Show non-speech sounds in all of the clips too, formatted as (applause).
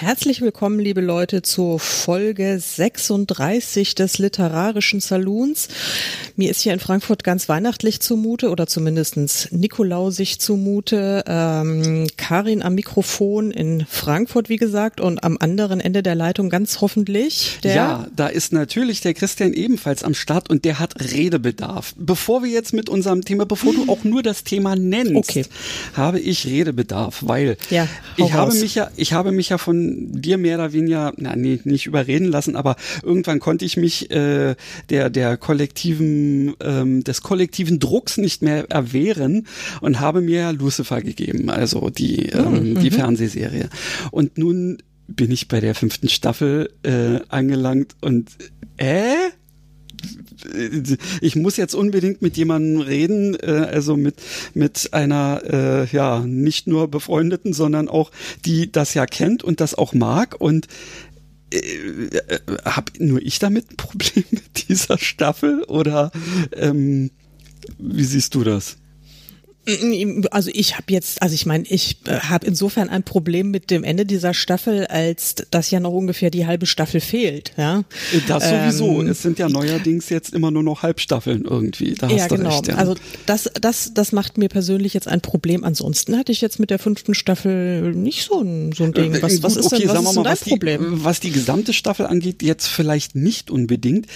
Herzlich willkommen, liebe Leute, zur Folge 36 des Literarischen Saloons. Mir ist hier in Frankfurt ganz weihnachtlich zumute oder zumindestens Nikolausig zumute. Ähm, Karin am Mikrofon in Frankfurt, wie gesagt, und am anderen Ende der Leitung ganz hoffentlich. Ja, da ist natürlich der Christian ebenfalls am Start und der hat Redebedarf. Bevor wir jetzt mit unserem Thema, bevor du auch nur das Thema nennst, Okay. habe ich Redebedarf, weil Ja, ich habe raus. mich ja, ich habe mich ja von dir mehr oder weniger, na, nee, nicht überreden lassen, aber irgendwann konnte ich mich äh, der der kollektiven ähm, des kollektiven Drucks nicht mehr erwehren und habe mir Lucifer gegeben, also die ähm, Mhm, die Fernsehserie. Und nun bin ich bei der fünften Staffel äh, angelangt und äh? Ich muss jetzt unbedingt mit jemandem reden, äh, also mit mit einer äh, ja nicht nur befreundeten, sondern auch die das ja kennt und das auch mag. Und äh, äh, hab nur ich damit ein Problem mit dieser Staffel oder ähm, wie siehst du das? Also ich habe jetzt, also ich meine, ich äh, habe insofern ein Problem mit dem Ende dieser Staffel, als das ja noch ungefähr die halbe Staffel fehlt. Ja, Das sowieso. Ähm, es sind ja neuerdings jetzt immer nur noch Halbstaffeln irgendwie. Da ja, genau. recht. Ja. Also das, das, das macht mir persönlich jetzt ein Problem. Ansonsten hatte ich jetzt mit der fünften Staffel nicht so ein, so ein Ding. Was, Äh, was gut, ist denn, was sagen wir ist denn mal, was die, Problem? was die gesamte Staffel angeht, jetzt vielleicht nicht unbedingt.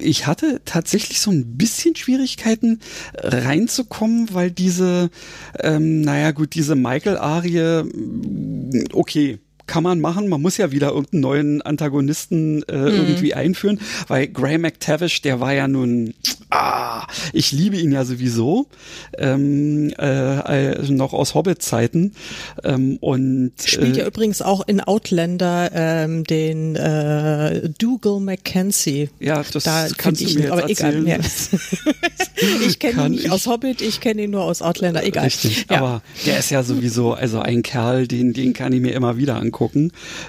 Ich hatte tatsächlich so ein bisschen Schwierigkeiten reinzukommen, weil diese, ähm, naja gut, diese Michael-Arie, okay. Kann man machen, man muss ja wieder irgendeinen neuen Antagonisten äh, Mhm. irgendwie einführen, weil Graham McTavish, der war ja nun, ah, ich liebe ihn ja sowieso, ähm, äh, äh, noch aus Hobbit-Zeiten ähm, und Spielt äh, ja übrigens auch in Outlander ähm, den äh, Dougal Mackenzie. Ja, das da kannst du mir aber egal. Ja. (laughs) ich kenne ihn nicht ich- aus Hobbit, ich kenne ihn nur aus Outlander, egal. Richtig, ja. aber der ist ja sowieso, also ein Kerl, den, den kann ich mir immer wieder angucken.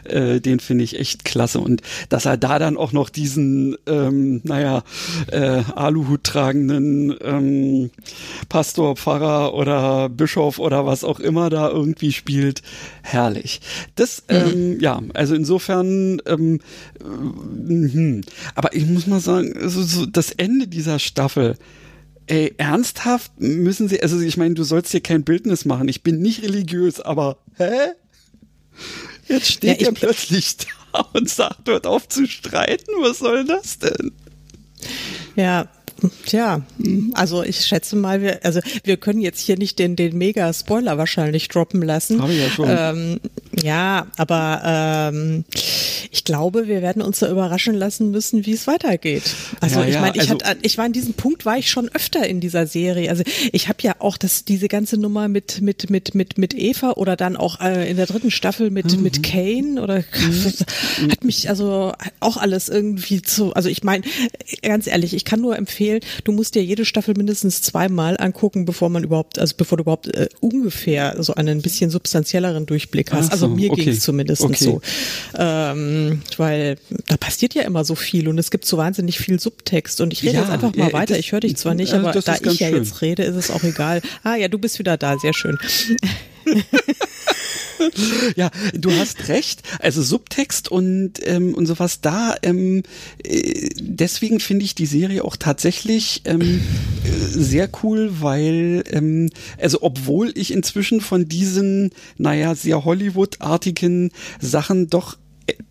Äh, den finde ich echt klasse. Und dass er da dann auch noch diesen, ähm, naja, äh, Aluhut tragenden ähm, Pastor, Pfarrer oder Bischof oder was auch immer da irgendwie spielt, herrlich. Das, ähm, ja, also insofern, ähm, äh, mhm. aber ich muss mal sagen, also so das Ende dieser Staffel, Ey, ernsthaft müssen sie, also ich meine, du sollst hier kein Bildnis machen. Ich bin nicht religiös, aber hä? Jetzt steht Ja, er ich- plötzlich da und sagt, hört auf zu streiten. Was soll das denn? Ja, tja, also ich schätze mal, wir, also wir können jetzt hier nicht den, den Mega-Spoiler wahrscheinlich droppen lassen. Hab ich ja schon. Ähm, ja, aber ähm, ich glaube, wir werden uns da überraschen lassen müssen, wie es weitergeht. Also Ja, ich ja, meine, ich, also- hatte, ich war an diesem Punkt, war ich schon öfter in dieser Serie. Also ich habe ja auch das, diese ganze Nummer mit, mit, mit, mit, mit Eva oder dann auch äh, in der dritten Staffel mit, Mhm. mit Kane oder (laughs) hat mich also auch alles irgendwie zu, also ich meine, ganz ehrlich, ich kann nur empfehlen, du musst dir jede Staffel mindestens zweimal angucken, bevor man überhaupt, also bevor du überhaupt äh, ungefähr so einen bisschen substanzielleren Durchblick hast. Also so, mir okay. ging es zumindest Okay. so. Ähm, weil da passiert ja immer so viel und es gibt so wahnsinnig viel Subtext und ich rede Ja, jetzt einfach mal ja, weiter. das- ich höre dich zwar nicht, äh, aber das da ich ja schön. jetzt rede, ist es auch egal. Ah ja, du bist wieder da, sehr schön. (laughs) (laughs) Ja, du hast recht. Also Subtext und ähm, und sowas da. Ähm, äh, deswegen finde ich die Serie auch tatsächlich ähm, äh, sehr cool, weil ähm, also obwohl ich inzwischen von diesen, naja, sehr Hollywood-artigen Sachen doch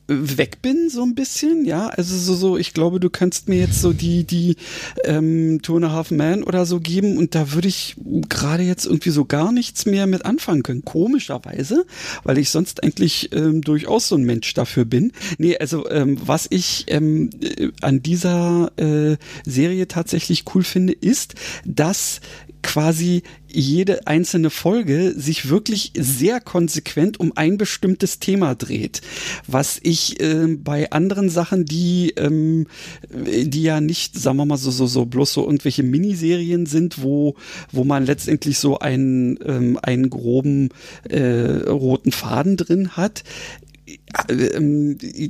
weg bin so ein bisschen, ja, also so, so, ich glaube, du kannst mir jetzt so die, die ähm, Two and a Half Man oder so geben und da würde ich gerade jetzt irgendwie so gar nichts mehr mit anfangen können, komischerweise, weil ich sonst eigentlich ähm, durchaus so ein Mensch dafür bin. Nee, also ähm, was ich ähm, äh, an dieser äh, Serie tatsächlich cool finde, ist, dass quasi jede einzelne Folge sich wirklich sehr konsequent um ein bestimmtes Thema dreht, was ich äh, bei anderen Sachen, die ähm, die ja nicht, sagen wir mal so so so bloß so irgendwelche Miniserien sind, wo wo man letztendlich so einen ähm, einen groben äh, roten Faden drin hat,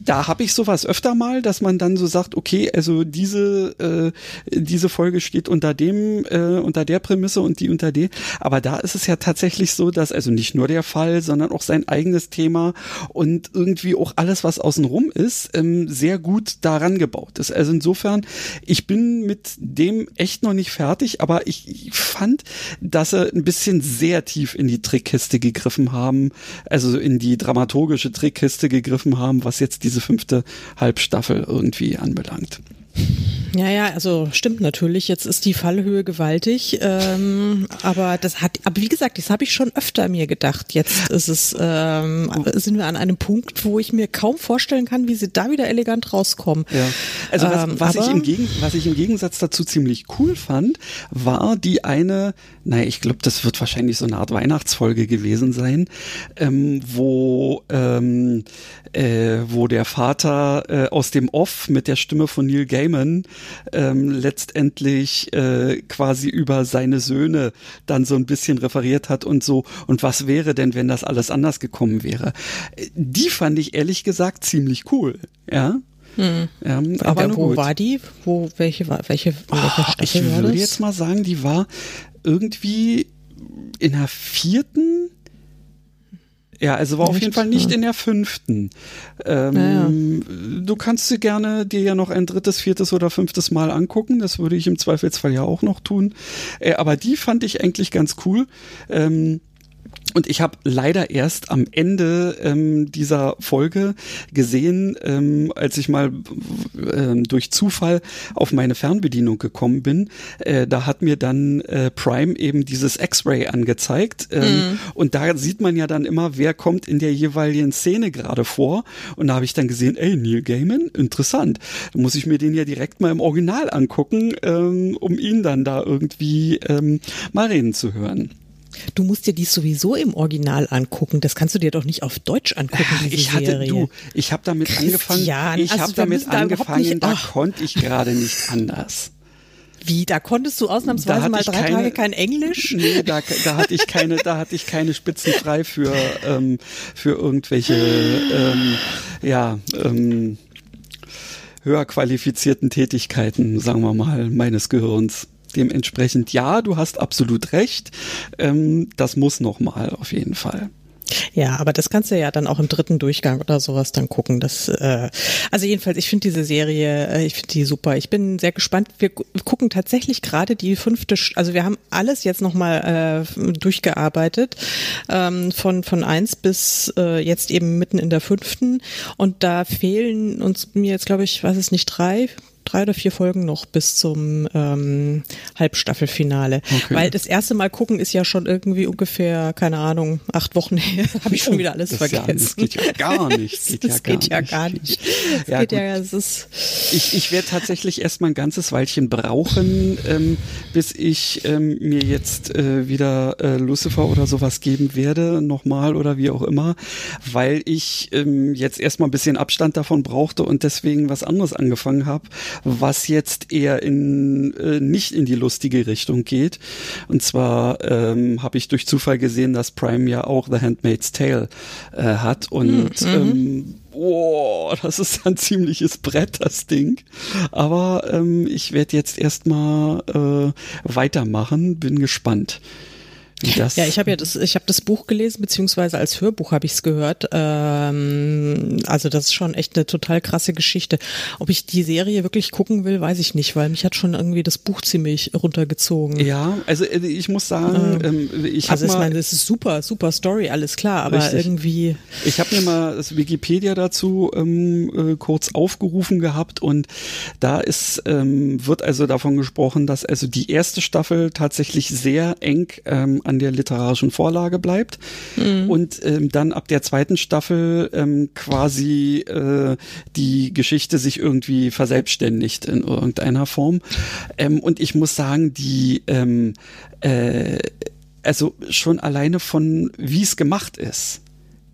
da habe ich sowas öfter mal, dass man dann so sagt, okay, also diese äh, diese Folge steht unter dem äh, unter der Prämisse und die unter der. Aber da ist es ja tatsächlich so, dass also nicht nur der Fall, sondern auch sein eigenes Thema und irgendwie auch alles, was außenrum ist, ähm, sehr gut daran gebaut ist. Also insofern, ich bin mit dem echt noch nicht fertig, aber ich, ich fand, dass sie ein bisschen sehr tief in die Trickkiste gegriffen haben, also in die dramaturgische Trickkiste gegriffen haben, was jetzt diese fünfte Halbstaffel irgendwie anbelangt. Ja, ja, also stimmt natürlich. Jetzt ist die Fallhöhe gewaltig, ähm, aber das hat, aber wie gesagt, das habe ich schon öfter mir gedacht. Jetzt ist es, ähm, sind wir an einem Punkt, wo ich mir kaum vorstellen kann, wie sie da wieder elegant rauskommen. Ja. Also was, ähm, was ich im Gegen, was ich im Gegensatz dazu ziemlich cool fand, war die eine, naja, ich glaube, das wird wahrscheinlich so eine Art Weihnachtsfolge gewesen sein, ähm, wo ähm, äh, wo der Vater äh, aus dem Off mit der Stimme von Neil Gaiman ähm, letztendlich äh, quasi über seine Söhne dann so ein bisschen referiert hat und so, und was wäre denn, wenn das alles anders gekommen wäre? Die fand ich ehrlich gesagt ziemlich cool, ja. Hm. Ähm, aber wo gut. war die? Wo, welche war, welche, welche oh, Ich würde jetzt mal sagen, die war irgendwie in der vierten ja, also war auf jeden Fall nicht in der fünften. Ähm, ja. Du kannst sie gerne dir ja noch ein drittes, viertes oder fünftes Mal angucken. Das würde ich im Zweifelsfall ja auch noch tun. Äh, aber die fand ich eigentlich ganz cool. Ähm, und ich habe leider erst am Ende ähm, dieser Folge gesehen, ähm, als ich mal äh, durch Zufall auf meine Fernbedienung gekommen bin, äh, da hat mir dann äh, Prime eben dieses X-Ray angezeigt. Ähm, mhm. Und da sieht man ja dann immer, wer kommt in der jeweiligen Szene gerade vor. Und da habe ich dann gesehen, ey, Neil Gaiman, interessant. Da muss ich mir den ja direkt mal im Original angucken, ähm, um ihn dann da irgendwie ähm, mal reden zu hören. Du musst dir dies sowieso im Original angucken. Das kannst du dir doch nicht auf Deutsch angucken. Diese ich hatte Serie. du, ich habe damit Christian, angefangen. Ich also habe damit angefangen. Nicht, da konnte ich gerade nicht anders. Wie, da konntest du ausnahmsweise mal drei keine, Tage kein Englisch? Nee, da, da hatte ich keine, da hatte ich keine Spitzen frei für, ähm, für irgendwelche, ähm, ja, ähm, höher qualifizierten Tätigkeiten, sagen wir mal, meines Gehirns. Dementsprechend ja, du hast absolut recht. Ähm, das muss noch mal auf jeden Fall. Ja, aber das kannst du ja dann auch im dritten Durchgang oder sowas dann gucken. Das, äh, also jedenfalls, ich finde diese Serie, äh, ich finde die super. Ich bin sehr gespannt. Wir gucken tatsächlich gerade die fünfte, also wir haben alles jetzt nochmal äh, durchgearbeitet, ähm, von, von eins bis äh, jetzt eben mitten in der fünften. Und da fehlen uns mir jetzt, glaube ich, weiß es nicht, drei, drei oder vier Folgen noch bis zum ähm, Halbstaffelfinale. Okay. Weil das erste Mal gucken ist ja schon irgendwie ungefähr, keine Ahnung, acht Wochen her. (laughs) Habe ich schon wieder alles das vergessen. Ja, das geht ja gar (laughs) nicht. Das geht, das ja, geht gar ja gar nicht. Das ja, geht ja, es ist ich ich werde tatsächlich erst mal ein ganzes Weilchen brauchen, ähm, bis ich ähm, mir jetzt äh, wieder äh, Lucifer oder sowas geben werde, nochmal oder wie auch immer, weil ich ähm, jetzt erstmal ein bisschen Abstand davon brauchte und deswegen was anderes angefangen habe was jetzt eher in äh, nicht in die lustige Richtung geht. Und zwar ähm, habe ich durch Zufall gesehen, dass Prime ja auch The Handmaid's Tale äh, hat und mhm. ähm, Oh, das ist ein ziemliches Brett, das Ding. Aber ähm, ich werde jetzt erstmal äh, weitermachen, bin gespannt. Das ja, ich habe ja das, ich habe das Buch gelesen, beziehungsweise als Hörbuch habe ich es gehört. Ähm, also das ist schon echt eine total krasse Geschichte. Ob ich die Serie wirklich gucken will, weiß ich nicht, weil mich hat schon irgendwie das Buch ziemlich runtergezogen. Ja, also äh, ich muss sagen, ähm, ähm ich also ich meine, es ist super, super Story, alles klar, aber richtig. irgendwie. Ich habe mir mal das Wikipedia dazu ähm, äh, kurz aufgerufen gehabt und da ist ähm, wird also davon gesprochen, dass also die erste Staffel tatsächlich sehr eng ähm, an an der literarischen Vorlage bleibt mhm. und ähm, dann ab der zweiten Staffel ähm, quasi äh, die Geschichte sich irgendwie verselbstständigt in irgendeiner Form. Ähm, und ich muss sagen, die ähm, äh, also schon alleine von wie es gemacht ist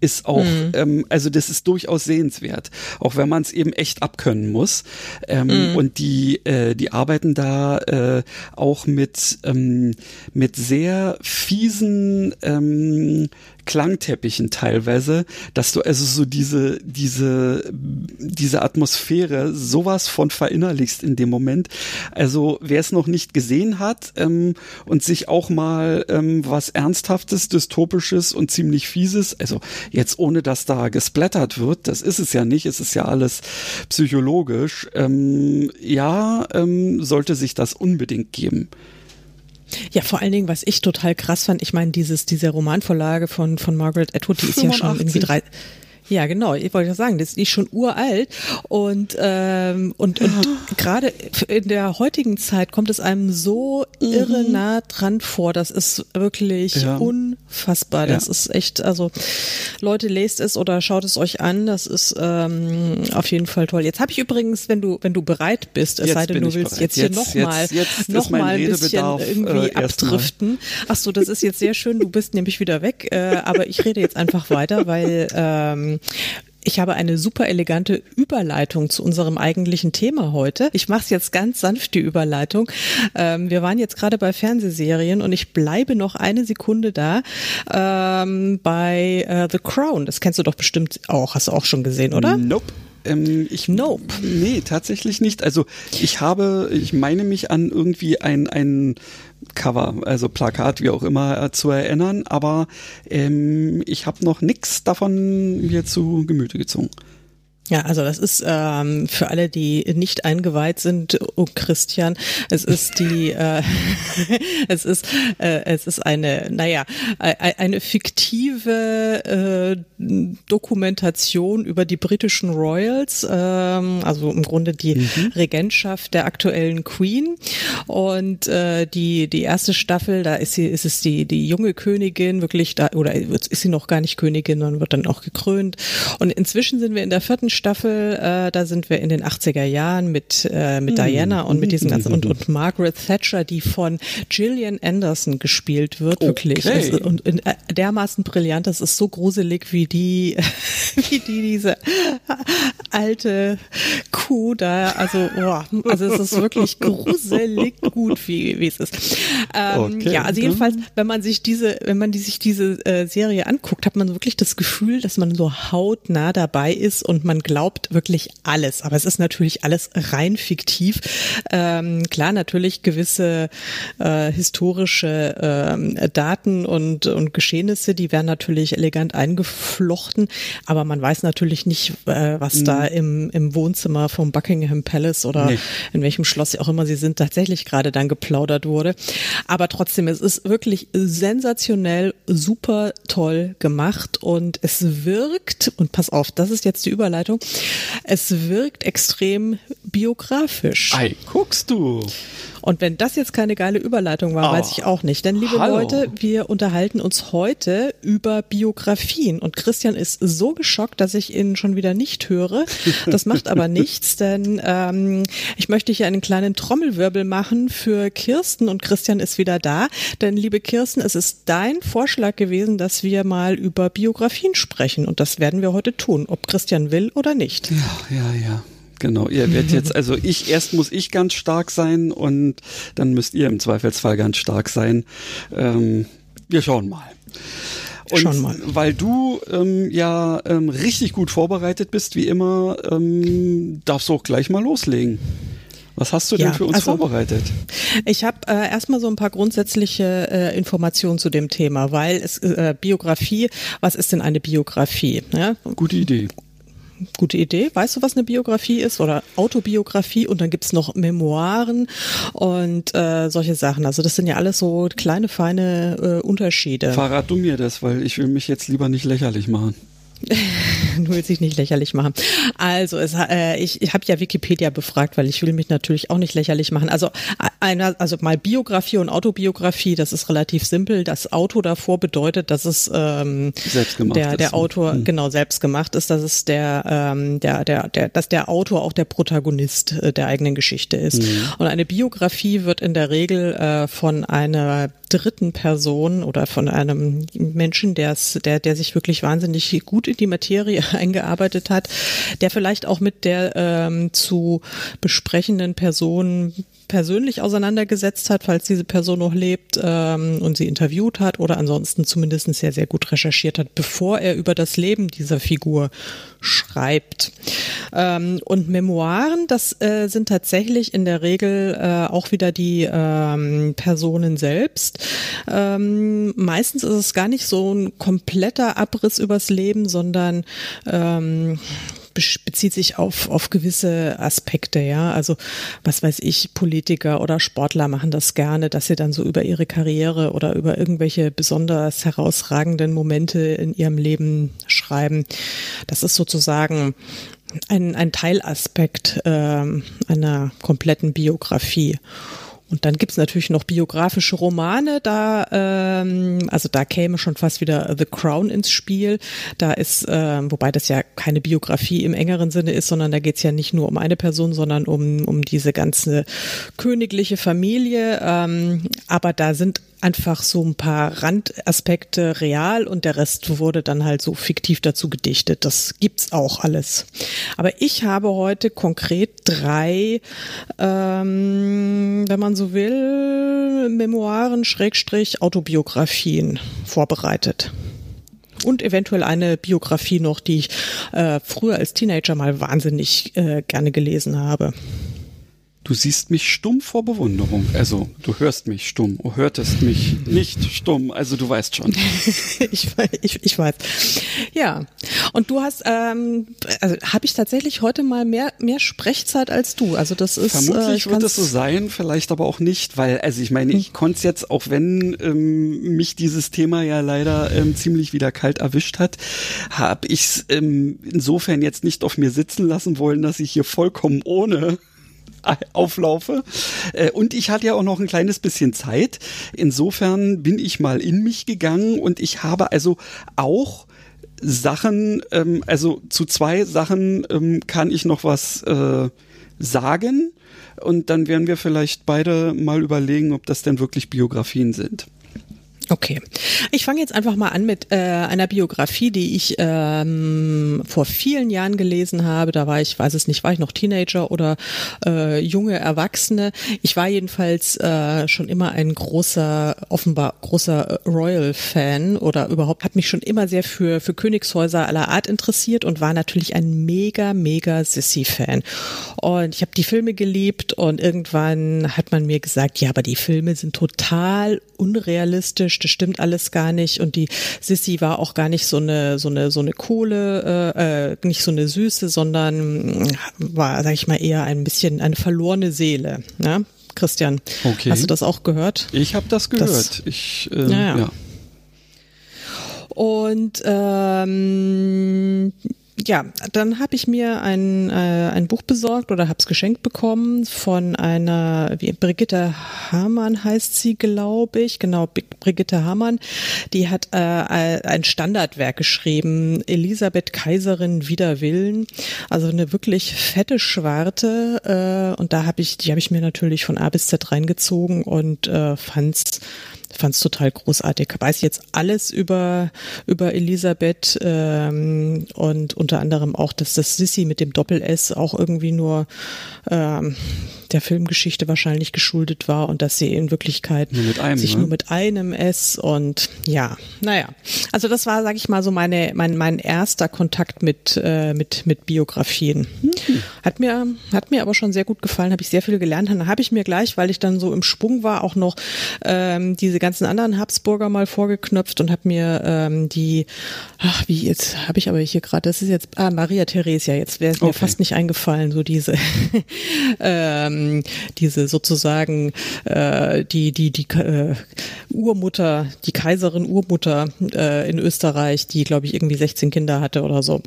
ist auch, mhm. ähm, also das ist durchaus sehenswert, auch wenn man es eben echt abkönnen muss. Ähm, mhm. Und die, äh, die arbeiten da äh, auch mit, ähm, mit sehr fiesen ähm, Klangteppichen teilweise, dass du also so diese, diese, diese Atmosphäre sowas von verinnerlichst in dem Moment. Also wer es noch nicht gesehen hat ähm, und sich auch mal ähm, was Ernsthaftes, Dystopisches und ziemlich Fieses, also jetzt ohne dass da gesplattert wird, das ist es ja nicht, es ist ja alles psychologisch, ähm, ja, ähm, sollte sich das unbedingt geben. Ja, vor allen Dingen, was ich total krass fand, ich meine, dieses, diese Romanvorlage von, von Margaret Atwood, die ist 85. ja schon irgendwie drei, ja, genau. Ich wollte ja sagen, das ist schon uralt und ähm, und, und oh. gerade in der heutigen Zeit kommt es einem so mhm. irre nah dran vor. Das ist wirklich ja. unfassbar. Das ja. ist echt, also Leute, lest es oder schaut es euch an. Das ist ähm, auf jeden Fall toll. Jetzt habe ich übrigens, wenn du wenn du bereit bist, es jetzt sei denn, du willst jetzt, jetzt, hier nochmal noch mal ein bisschen irgendwie äh, abdriften. Ach so, das ist jetzt sehr schön. Du bist nämlich wieder weg, äh, aber ich rede jetzt einfach weiter, weil ähm, ich habe eine super elegante Überleitung zu unserem eigentlichen Thema heute. Ich mache es jetzt ganz sanft, die Überleitung. Ähm, wir waren jetzt gerade bei Fernsehserien und ich bleibe noch eine Sekunde da ähm, bei äh, The Crown. Das kennst du doch bestimmt auch. Hast du auch schon gesehen, oder? Nope. Ähm, ich, nope. Nee, tatsächlich nicht. Also ich habe, ich meine mich an irgendwie ein, ein Cover, also Plakat, wie auch immer, äh, zu erinnern, aber ähm, ich habe noch nichts davon mir zu Gemüte gezogen. Ja, also das ist ähm, für alle, die nicht eingeweiht sind, oh Christian, es ist die, äh, (laughs) es ist, äh, es ist eine, naja, eine fiktive äh, Dokumentation über die britischen Royals, ähm, also im Grunde die mhm. Regentschaft der aktuellen Queen. Und äh, die die erste Staffel, da ist sie, ist es die die junge Königin wirklich da oder ist sie noch gar nicht Königin, sondern wird dann auch gekrönt. Und inzwischen sind wir in der vierten Staffel, äh, da sind wir in den 80er Jahren mit, äh, mit mm. Diana und mit diesem ganzen und, und Margaret Thatcher, die von Gillian Anderson gespielt wird, okay. wirklich. Es, und in, äh, dermaßen brillant, das ist so gruselig wie die, (laughs) wie die diese alte Kuh da. Also, boah, also es ist wirklich gruselig gut, wie, wie es ist. Ähm, okay. Ja, also jedenfalls, wenn man sich diese, wenn man die, sich diese äh, Serie anguckt, hat man wirklich das Gefühl, dass man so hautnah dabei ist und man glaubt wirklich alles. Aber es ist natürlich alles rein fiktiv. Ähm, klar, natürlich gewisse äh, historische ähm, Daten und, und Geschehnisse, die werden natürlich elegant eingeflochten. Aber man weiß natürlich nicht, äh, was mhm. da im, im Wohnzimmer vom Buckingham Palace oder nee. in welchem Schloss auch immer sie sind, tatsächlich gerade dann geplaudert wurde. Aber trotzdem, es ist wirklich sensationell, super toll gemacht und es wirkt, und pass auf, das ist jetzt die Überleitung, es wirkt extrem biografisch. Ei, guckst du. Und wenn das jetzt keine geile Überleitung war, oh. weiß ich auch nicht. Denn liebe Hallo. Leute, wir unterhalten uns heute über Biografien. Und Christian ist so geschockt, dass ich ihn schon wieder nicht höre. (laughs) Das macht aber nichts, denn ähm, ich möchte hier einen kleinen Trommelwirbel machen für Kirsten und Christian ist wieder da. Denn liebe Kirsten, es ist dein Vorschlag gewesen, dass wir mal über Biografien sprechen. Und das werden wir heute tun, ob Christian will oder nicht. Ja, ja, ja. Genau, ihr werdet (laughs) jetzt, also ich, erst muss ich ganz stark sein und dann müsst ihr im Zweifelsfall ganz stark sein. Ähm, wir schauen mal. Und schauen mal. weil du ähm, ja ähm, richtig gut vorbereitet bist, wie immer, ähm, darfst du auch gleich mal loslegen. Was hast du denn für uns also, vorbereitet? Ich habe äh, erstmal so ein paar grundsätzliche äh, Informationen zu dem Thema, weil es äh, Biografie, was ist denn eine Biografie? Ja? Gute Idee gute Idee. Weißt du, was eine Biografie ist oder Autobiografie? Und dann gibt's noch Memoiren und äh, solche Sachen. Also das sind ja alles so kleine, feine äh, Unterschiede. Verrat du mir das, weil ich will mich jetzt lieber nicht lächerlich machen. (laughs) du willst dich nicht lächerlich machen. Also es, äh, ich, ich habe ja Wikipedia befragt, weil ich will mich natürlich auch nicht lächerlich machen. Also einer, also mal Biografie und Autobiografie, das ist relativ simpel. Das Auto davor bedeutet, dass es ähm, der der Autor mhm. genau selbst gemacht ist, dass es der ähm, der der der dass der Autor auch der Protagonist äh, der eigenen Geschichte ist. Mhm. Und eine Biografie wird in der Regel äh, von einer dritten Person oder von einem Menschen, der der der sich wirklich wahnsinnig gut in die Materie (laughs) eingearbeitet hat, der vielleicht auch mit der ähm, zu besprechenden Person persönlich auseinandergesetzt hat, falls diese Person noch lebt ähm, und sie interviewt hat oder ansonsten zumindest sehr, sehr gut recherchiert hat, bevor er über das Leben dieser Figur schreibt. Ähm, und Memoiren, das äh, sind tatsächlich in der Regel äh, auch wieder die ähm, Personen selbst. Ähm, meistens ist es gar nicht so ein kompletter Abriss übers Leben, sondern ähm, bezieht sich auf, auf gewisse Aspekte, ja. Also, was weiß ich, Politiker oder Sportler machen das gerne, dass sie dann so über ihre Karriere oder über irgendwelche besonders herausragenden Momente in ihrem Leben schreiben. Das ist sozusagen ein, ein Teilaspekt äh, einer kompletten Biografie. Und dann gibt's natürlich noch biografische Romane, da ähm, also da käme schon fast wieder The Crown ins Spiel. Da ist, ähm, wobei das ja keine Biografie im engeren Sinne ist, sondern da geht's ja nicht nur um eine Person, sondern um, um diese ganze königliche Familie. Ähm, aber da sind einfach so ein paar Randaspekte real und der Rest wurde dann halt so fiktiv dazu gedichtet. Das gibt's auch alles. Aber ich habe heute konkret drei, ähm, wenn man so will, Memoiren, Schrägstrich, Autobiografien vorbereitet und eventuell eine Biografie noch, die ich äh, früher als Teenager mal wahnsinnig äh, gerne gelesen habe. Du siehst mich stumm vor Bewunderung. Also, du hörst mich stumm, hörtest mich nicht stumm. Also, du weißt schon. (laughs) ich, ich, ich weiß. Ja. Und du hast, ähm, also habe ich tatsächlich heute mal mehr, mehr Sprechzeit als du. Also, das ist. Vermutlich äh, wird es so sein, vielleicht aber auch nicht, weil, also ich meine, ich hm. konnte es jetzt, auch wenn ähm, mich dieses Thema ja leider ähm, ziemlich wieder kalt erwischt hat, habe ich es ähm, insofern jetzt nicht auf mir sitzen lassen wollen, dass ich hier vollkommen ohne (laughs) auflaufe. Äh, und ich hatte ja auch noch ein kleines bisschen Zeit. Insofern bin ich mal in mich gegangen und ich habe also auch Sachen, ähm, also zu zwei Sachen ähm, kann ich noch was äh, sagen. Und dann werden wir vielleicht beide mal überlegen, ob das denn wirklich Biografien sind. Okay, ich fange jetzt einfach mal an mit äh, einer Biografie, die ich ähm, vor vielen Jahren gelesen habe. Da war ich, weiß es nicht, war ich noch Teenager oder äh, junge Erwachsene. Ich war jedenfalls äh, schon immer ein großer, offenbar großer Royal-Fan oder überhaupt hat mich schon immer sehr für für Königshäuser aller Art interessiert und war natürlich ein mega mega Sissy-Fan. Und ich habe die Filme geliebt und irgendwann hat man mir gesagt, ja, aber die Filme sind total unrealistisch das stimmt alles gar nicht und die Sissy war auch gar nicht so eine so eine so eine Kohle, äh, äh, nicht so eine Süße, sondern war, sag ich mal, eher ein bisschen eine verlorene Seele. Ne? Christian, okay. hast du das auch gehört? Ich habe das gehört. Das, ich, äh, ja. ja. Und ähm, ja, dann habe ich mir ein, äh, ein Buch besorgt oder habe es geschenkt bekommen von einer, wie Brigitte Hamann heißt sie, glaube ich, genau, Brigitte Hamann. Die hat äh, ein Standardwerk geschrieben, Elisabeth Kaiserin wider Willen, also eine wirklich fette Schwarte. Äh, und da habe ich, die habe ich mir natürlich von A bis Z reingezogen und äh, fand's fand es total großartig. Weiß jetzt alles über, über Elisabeth ähm, und unter anderem auch, dass das Sissy mit dem Doppel-S auch irgendwie nur ähm, der Filmgeschichte wahrscheinlich geschuldet war und dass sie in Wirklichkeit nur einem, sich ne? nur mit einem S und ja, naja. Also das war, sag ich mal, so meine, mein, mein erster Kontakt mit, äh, mit, mit Biografien. Mhm. Hat mir, hat mir aber schon sehr gut gefallen, habe ich sehr viel gelernt. Dann habe ich mir gleich, weil ich dann so im Sprung war, auch noch ähm, diese ganzen anderen Habsburger mal vorgeknöpft und habe mir ähm, die, ach, wie jetzt habe ich aber hier gerade, das ist jetzt, ah, Maria Theresia, jetzt wäre es mir okay. fast nicht eingefallen, so diese (laughs) ähm, ähm, diese sozusagen äh, die die die äh, Urmutter, die Kaiserin Urmutter äh, in Österreich, die glaube ich irgendwie 16 Kinder hatte oder so.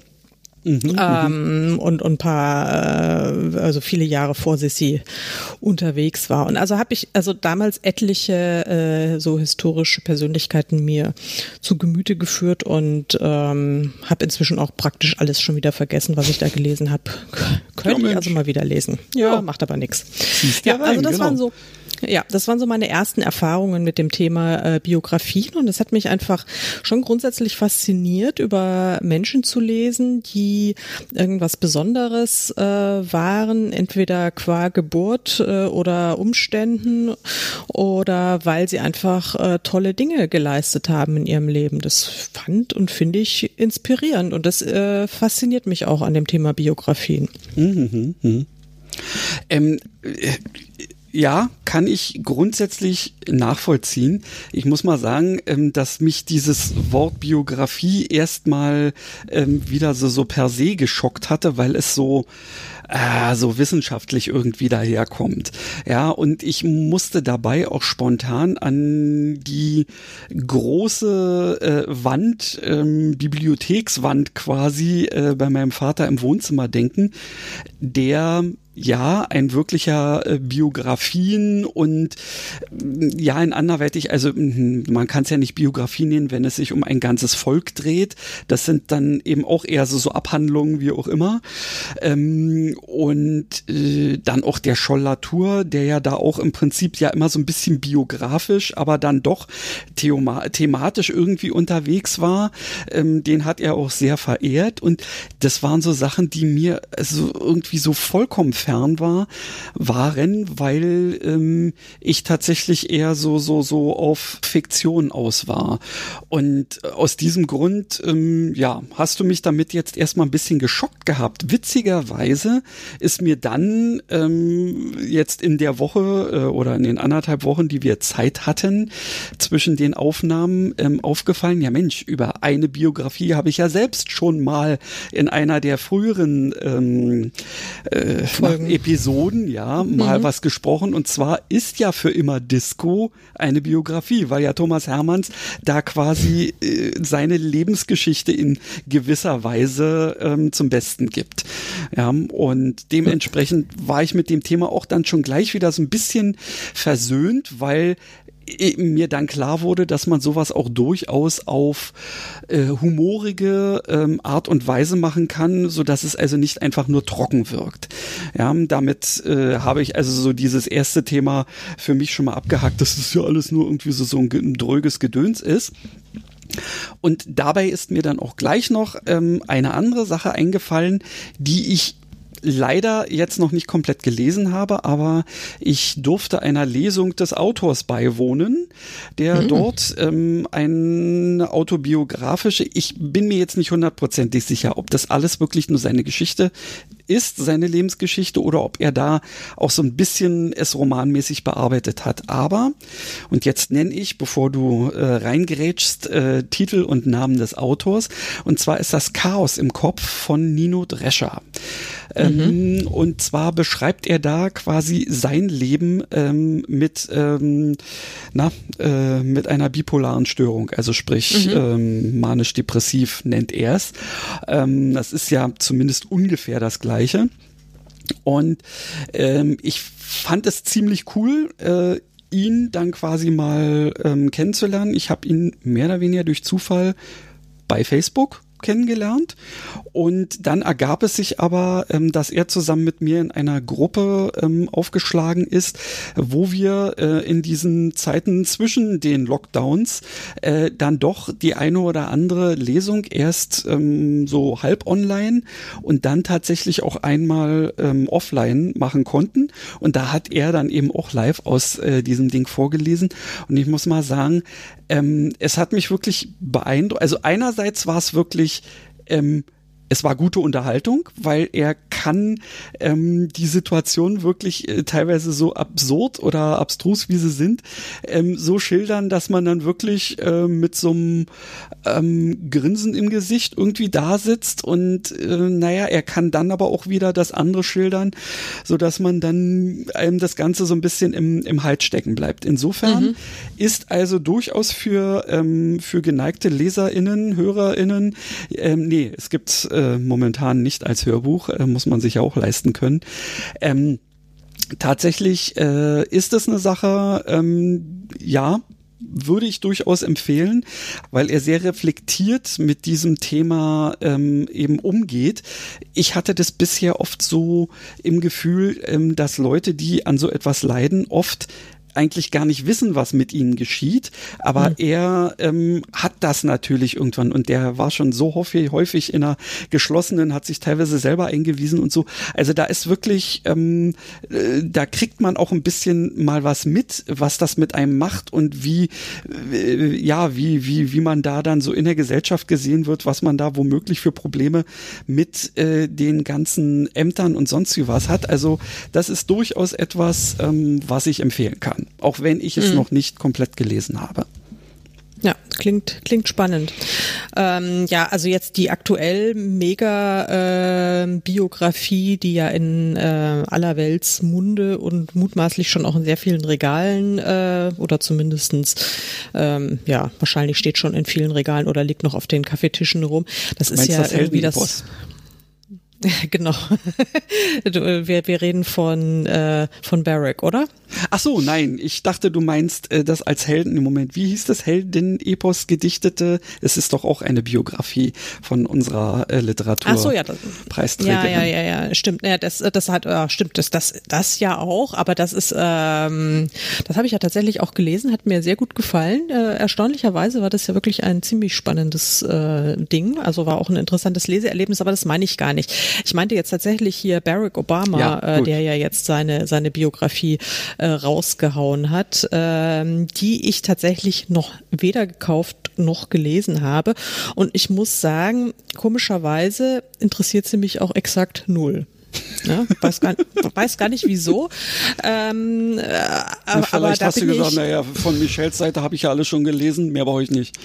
Mhm, mhm, ähm, und und ein paar äh, also viele Jahre vor Sissi unterwegs war. Und also habe ich also damals etliche äh, so historische Persönlichkeiten mir zu Gemüte geführt und ähm, habe inzwischen auch praktisch alles schon wieder vergessen was ich da gelesen habe könnte ja, ich also mal wieder lesen. Ja, ja. macht aber nichts ja also das genau. waren so ja, das waren so meine ersten Erfahrungen mit dem Thema äh, Biografien und es hat mich einfach schon grundsätzlich fasziniert, über Menschen zu lesen, die irgendwas Besonderes äh, waren, entweder qua Geburt äh, oder Umständen oder weil sie einfach äh, tolle Dinge geleistet haben in ihrem Leben. Das fand und finde ich inspirierend und das äh, fasziniert mich auch an dem Thema Biografien. Mhm, mh, mh. Ähm, äh, ja, kann ich grundsätzlich nachvollziehen. Ich muss mal sagen, ähm, dass mich dieses Wort Biografie erstmal ähm, wieder so, so per se geschockt hatte, weil es so äh, so wissenschaftlich irgendwie daherkommt. Ja, und ich musste dabei auch spontan an die große äh, Wand, ähm, Bibliothekswand quasi äh, bei meinem Vater im Wohnzimmer denken, der ja, ein wirklicher äh, Biografien und äh, ja, ein anderweitig, also hm, man kann es ja nicht Biografie nennen, wenn es sich um ein ganzes Volk dreht. Das sind dann eben auch eher so, so Abhandlungen, wie auch immer. Ähm, und äh, dann auch der Scholl-Latour, der ja da auch im Prinzip ja immer so ein bisschen biografisch, aber dann doch theoma thematisch irgendwie unterwegs war. Ähm, den hat er auch sehr verehrt und das waren so Sachen, die mir so irgendwie so vollkommen fern war, waren, weil ähm, ich tatsächlich eher so so so auf Fiktion aus war. Und aus diesem Grund, ähm, ja, hast du mich damit jetzt erstmal ein bisschen geschockt gehabt. Witzigerweise ist mir dann ähm, jetzt in der Woche äh, oder in den anderthalb Wochen, die wir Zeit hatten, zwischen den Aufnahmen ähm, aufgefallen, ja Mensch, über eine Biografie habe ich ja selbst schon mal in einer der früheren ähm, äh. Episoden, ja, mal mhm. was gesprochen. Und zwar ist ja für immer Disco eine Biografie, weil ja Thomas Hermanns da quasi äh, seine Lebensgeschichte in gewisser Weise ähm, zum Besten gibt. Ja, und dementsprechend war ich mit dem Thema auch dann schon gleich wieder so ein bisschen versöhnt, weil mir dann klar wurde, dass man sowas auch durchaus auf äh, humorige ähm, Art und Weise machen kann, so dass es also nicht einfach nur trocken wirkt. Ja, damit äh, habe ich also so dieses erste Thema für mich schon mal abgehakt, dass es ja alles nur irgendwie so, so ein, ein dröges Gedöns ist. Und dabei ist mir dann auch gleich noch ähm, eine andere Sache eingefallen, die ich leider jetzt noch nicht komplett gelesen habe, aber ich durfte einer Lesung des Autors beiwohnen, der mhm. dort ähm, eine autobiografische, ich bin mir jetzt nicht hundertprozentig sicher, ob das alles wirklich nur seine Geschichte ist, seine Lebensgeschichte, oder ob er da auch so ein bisschen es romanmäßig bearbeitet hat. Aber, und jetzt nenne ich, bevor du äh, reingerätschst, äh, Titel und Namen des Autors, und zwar ist das Chaos im Kopf von Nino Drescher. Ähm, mhm. Und zwar beschreibt er da quasi sein Leben ähm, mit, ähm, na, äh, mit einer bipolaren Störung, also sprich mhm. ähm, manisch-depressiv nennt er es. Ähm, das ist ja zumindest ungefähr das gleiche. Und ähm, ich fand es ziemlich cool, äh, ihn dann quasi mal ähm, kennenzulernen. Ich habe ihn mehr oder weniger durch Zufall bei Facebook kennengelernt. Und dann ergab es sich aber, ähm, dass er zusammen mit mir in einer Gruppe ähm, aufgeschlagen ist, wo wir äh, in diesen Zeiten zwischen den Lockdowns äh, dann doch die eine oder andere Lesung erst ähm, so halb online und dann tatsächlich auch einmal ähm, offline machen konnten. Und da hat er dann eben auch live aus äh, diesem Ding vorgelesen. Und ich muss mal sagen, ähm, es hat mich wirklich beeindruckt. Also einerseits war es wirklich ähm, es war gute Unterhaltung, weil er kann ähm, die Situation wirklich äh, teilweise so absurd oder abstrus, wie sie sind, ähm, so schildern, dass man dann wirklich äh, mit so einem ähm, Grinsen im Gesicht irgendwie da sitzt und äh, naja, er kann dann aber auch wieder das andere schildern, so dass man dann einem das Ganze so ein bisschen im, im Hals stecken bleibt. Insofern mhm. ist also durchaus für, ähm, für geneigte LeserInnen, HörerInnen, ähm, nee, es gibt äh, momentan nicht als Hörbuch, äh, muss man sich ja auch leisten können. Ähm, tatsächlich äh, ist es eine Sache, ähm, ja, würde ich durchaus empfehlen, weil er sehr reflektiert mit diesem Thema ähm, eben umgeht. Ich hatte das bisher oft so im Gefühl, ähm, dass Leute, die an so etwas leiden, oft eigentlich gar nicht wissen, was mit ihnen geschieht, aber mhm. er ähm, hat das natürlich irgendwann und der war schon so häufig, häufig in einer geschlossenen, hat sich teilweise selber eingewiesen und so. Also da ist wirklich, ähm, äh, da kriegt man auch ein bisschen mal was mit, was das mit einem macht und wie, äh, ja, wie, wie, wie man da dann so in der Gesellschaft gesehen wird, was man da womöglich für Probleme mit äh, den ganzen Ämtern und sonst wie was hat. Also das ist durchaus etwas, ähm, was ich empfehlen kann auch wenn ich es mhm. noch nicht komplett gelesen habe. Ja, klingt, klingt spannend. Ähm, ja, also jetzt die aktuell Mega-Biografie, äh, die ja in äh, aller Welts Munde und mutmaßlich schon auch in sehr vielen Regalen äh, oder zumindestens ähm, ja, wahrscheinlich steht schon in vielen Regalen oder liegt noch auf den Kaffeetischen rum. Das ist ja das irgendwie das. (laughs) Genau. wir, wir reden von, äh, von Barrack, oder? Ach so, nein. Ich dachte, du meinst äh, das als Helden im Moment. Wie hieß das Helden-Epos gedichtete? Es ist doch auch eine Biografie von unserer äh, Literatur. Ach so, ja. Das, Ja, ja, ja, ja. Stimmt. Ja, das, das hat, ja, stimmt. Das, das, das ja auch. Aber das ist, ähm, das habe ich ja tatsächlich auch gelesen. Hat mir sehr gut gefallen. Äh, erstaunlicherweise war das ja wirklich ein ziemlich spannendes äh, Ding. Also war auch ein interessantes Leseerlebnis. Aber das meine ich gar nicht. Ich meinte jetzt tatsächlich hier Barack Obama, ja, äh, der ja jetzt seine seine Biografie äh, rausgehauen hat, äh, die ich tatsächlich noch weder gekauft noch gelesen habe. Und ich muss sagen, komischerweise interessiert sie mich auch exakt null. Ja, weiß, gar, (laughs) weiß gar nicht wieso. Ähm, äh, ja, vielleicht aber hast du gesagt, naja, von Michels Seite habe ich ja alles schon gelesen, mehr brauche ich nicht.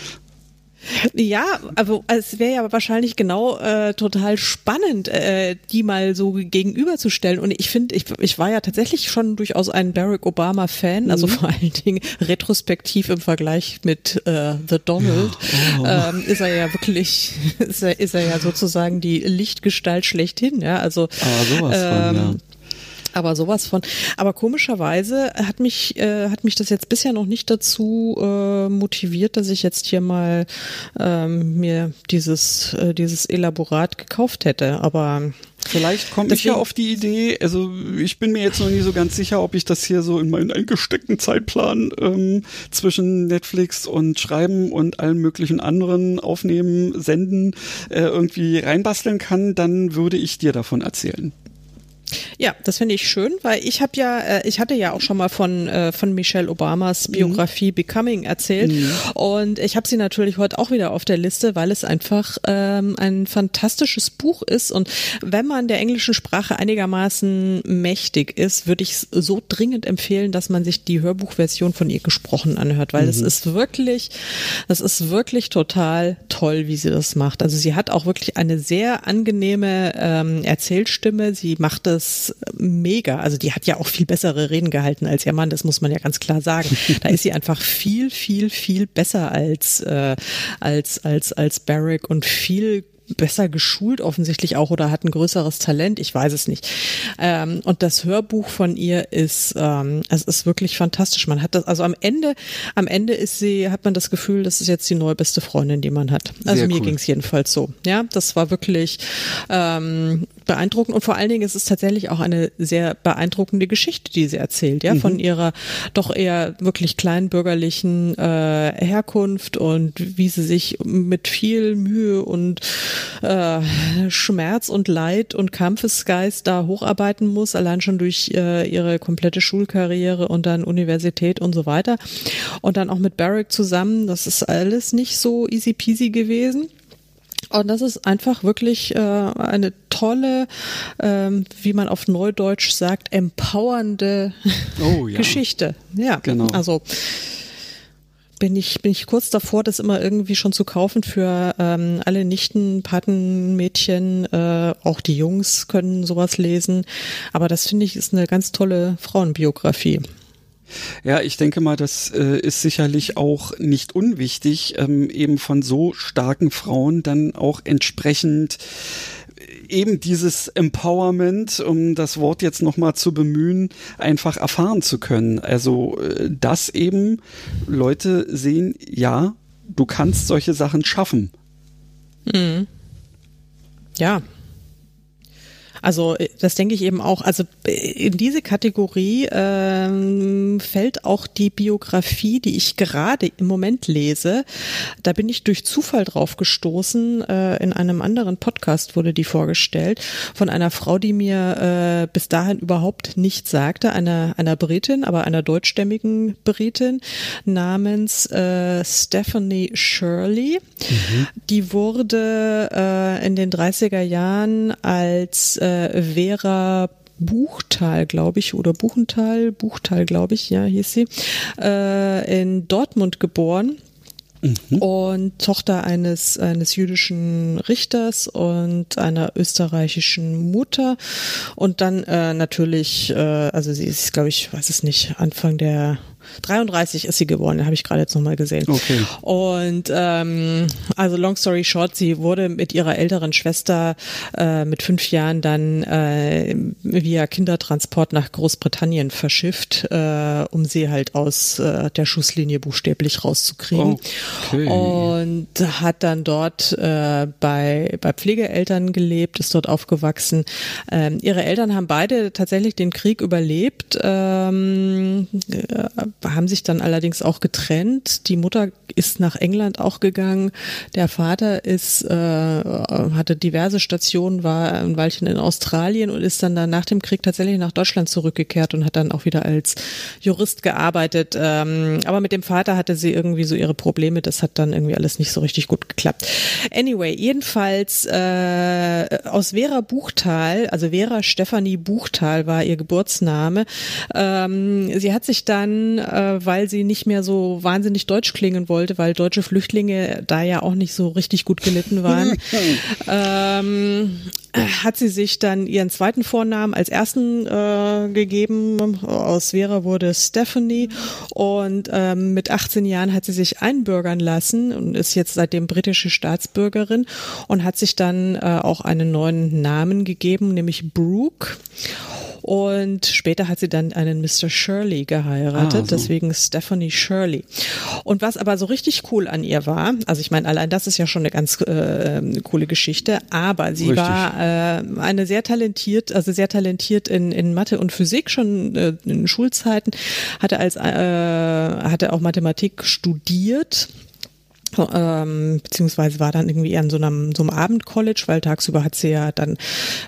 Ja, also es wäre ja wahrscheinlich genau äh, total spannend, äh, die mal so gegenüberzustellen. Und ich finde, ich, ich war ja tatsächlich schon durchaus ein Barack Obama-Fan, also mhm. vor allen Dingen retrospektiv im Vergleich mit äh, The Donald. Oh. Ähm, ist er ja wirklich, ist er, ist er ja sozusagen die Lichtgestalt schlechthin. Ja, also Aber sowas ähm, von, ja aber sowas von. Aber komischerweise hat mich äh, hat mich das jetzt bisher noch nicht dazu äh, motiviert, dass ich jetzt hier mal ähm, mir dieses äh, dieses Elaborat gekauft hätte. Aber Vielleicht komme ich ja auf die Idee, also ich bin mir jetzt noch nie so ganz sicher, ob ich das hier so in meinen eingesteckten Zeitplan ähm, zwischen Netflix und Schreiben und allen möglichen anderen Aufnehmen, Senden äh, irgendwie reinbasteln kann, dann würde ich dir davon erzählen. Ja, das finde ich schön, weil ich habe ja, äh, ich hatte ja auch schon mal von äh, von Michelle Obamas mhm. Biografie mhm. Becoming erzählt mhm. und ich habe sie natürlich heute auch wieder auf der Liste, weil es einfach ähm, ein fantastisches Buch ist und wenn man der englischen Sprache einigermaßen mächtig ist, würde ich so dringend empfehlen, dass man sich die Hörbuchversion von ihr gesprochen anhört, weil es mhm. ist wirklich, das ist wirklich total toll, wie sie das macht. Also sie hat auch wirklich eine sehr angenehme ähm, Erzählstimme. Sie macht es das mega. Also die hat ja auch viel bessere Reden gehalten als ihr Mann, das muss man ja ganz klar sagen. (laughs) Da ist sie einfach viel, viel, viel besser als, äh, als, als, als Barrick und viel besser geschult offensichtlich auch oder hat ein größeres Talent, ich weiß es nicht. Ähm, und das Hörbuch von ihr ist, ähm, es ist wirklich fantastisch. Man hat das, also am Ende, am Ende ist sie, hat man das Gefühl, das ist jetzt die neue beste Freundin, die man hat. Also Sehr mir cool. ging es jedenfalls so. Ja, das war wirklich ähm, beeindruckend und vor allen Dingen ist es tatsächlich auch eine sehr beeindruckende Geschichte, die sie erzählt, ja, mhm. von ihrer doch eher wirklich kleinbürgerlichen äh, Herkunft und wie sie sich mit viel Mühe und äh, Schmerz und Leid und Kampfesgeist da hocharbeiten muss, allein schon durch äh, ihre komplette Schulkarriere und dann Universität und so weiter. Und dann auch mit Barrick zusammen, das ist alles nicht so easy peasy gewesen. Und das ist einfach wirklich äh, eine tolle, ähm, wie man auf Neudeutsch sagt, empowernde oh, ja. (laughs) Geschichte. Ja, genau. Also bin ich, bin ich kurz davor, das immer irgendwie schon zu kaufen für ähm, alle Nichten, Patenmädchen, äh, auch die Jungs können sowas lesen. Aber das finde ich ist eine ganz tolle Frauenbiografie. Ja, ich denke mal, das äh, ist sicherlich auch nicht unwichtig, ähm, eben von so starken Frauen dann auch entsprechend eben dieses Empowerment, um das Wort jetzt nochmal zu bemühen, einfach erfahren zu können. Also, äh, dass eben Leute sehen, ja, du kannst solche Sachen schaffen. Mhm. Ja, also äh, das denke ich eben auch. Also äh, in diese Kategorie ähm, fällt auch die Biografie, die ich gerade im Moment lese. Da bin ich durch Zufall drauf gestoßen. Äh, in einem anderen Podcast wurde die vorgestellt von einer Frau, die mir äh, bis dahin überhaupt nichts sagte, einer einer Britin, aber einer deutschstämmigen Britin namens äh, Stephanie Shirley. Mhm. Die wurde äh, in den 30er Jahren als äh, äh, Vera Buchtal, glaube ich, oder Buchental, Buchtal, glaube ich, ja, hieß sie, äh, in Dortmund geboren. Mhm. Und Tochter eines, eines jüdischen Richters und einer österreichischen Mutter. Und dann äh, natürlich, äh, also sie ist, glaube ich, weiß es nicht, Anfang der 33 ist sie geworden, habe ich gerade jetzt nochmal gesehen. Okay. Und ähm, also long story short, sie wurde mit ihrer älteren Schwester äh, mit fünf Jahren dann äh, via Kindertransport nach Großbritannien verschifft, äh, um sie halt aus äh, der Schusslinie buchstäblich rauszukriegen. Okay. Und hat dann dort äh, bei, bei Pflegeeltern gelebt, ist dort aufgewachsen. Ähm, ihre Eltern haben beide tatsächlich den Krieg überlebt. Ähm, äh, haben sich dann allerdings auch getrennt. Die Mutter ist nach England auch gegangen. Der Vater ist, äh, hatte diverse Stationen, war ein Weilchen in Australien und ist dann, dann nach dem Krieg tatsächlich nach Deutschland zurückgekehrt und hat dann auch wieder als Jurist gearbeitet. Ähm, aber mit dem Vater hatte sie irgendwie so ihre Probleme. Das hat dann irgendwie alles nicht so richtig gut geklappt. Anyway, jedenfalls äh, aus Vera Buchtal, also Vera Stefanie Buchtal war ihr Geburtsname. Ähm, sie hat sich dann äh, weil sie nicht mehr so wahnsinnig deutsch klingen wollte, weil deutsche Flüchtlinge da ja auch nicht so richtig gut gelitten waren. (laughs) ähm, hat sie sich dann ihren zweiten Vornamen als ersten äh, gegeben. Aus Vera wurde Stephanie und ähm, mit 18 Jahren hat sie sich einbürgern lassen und ist jetzt seitdem britische Staatsbürgerin und hat sich dann äh, auch einen neuen Namen gegeben, nämlich Brooke. Und später hat sie dann einen Mr. Shirley geheiratet. Deswegen Stephanie Shirley. Und was aber so richtig cool an ihr war, also ich meine, allein das ist ja schon eine ganz äh, coole Geschichte, aber sie richtig. war äh, eine sehr talentiert, also sehr talentiert in, in Mathe und Physik schon äh, in Schulzeiten, hatte als äh, hatte auch Mathematik studiert ähm, beziehungsweise war dann irgendwie eher in so einem, so einem Abendcollege, weil tagsüber hat sie ja dann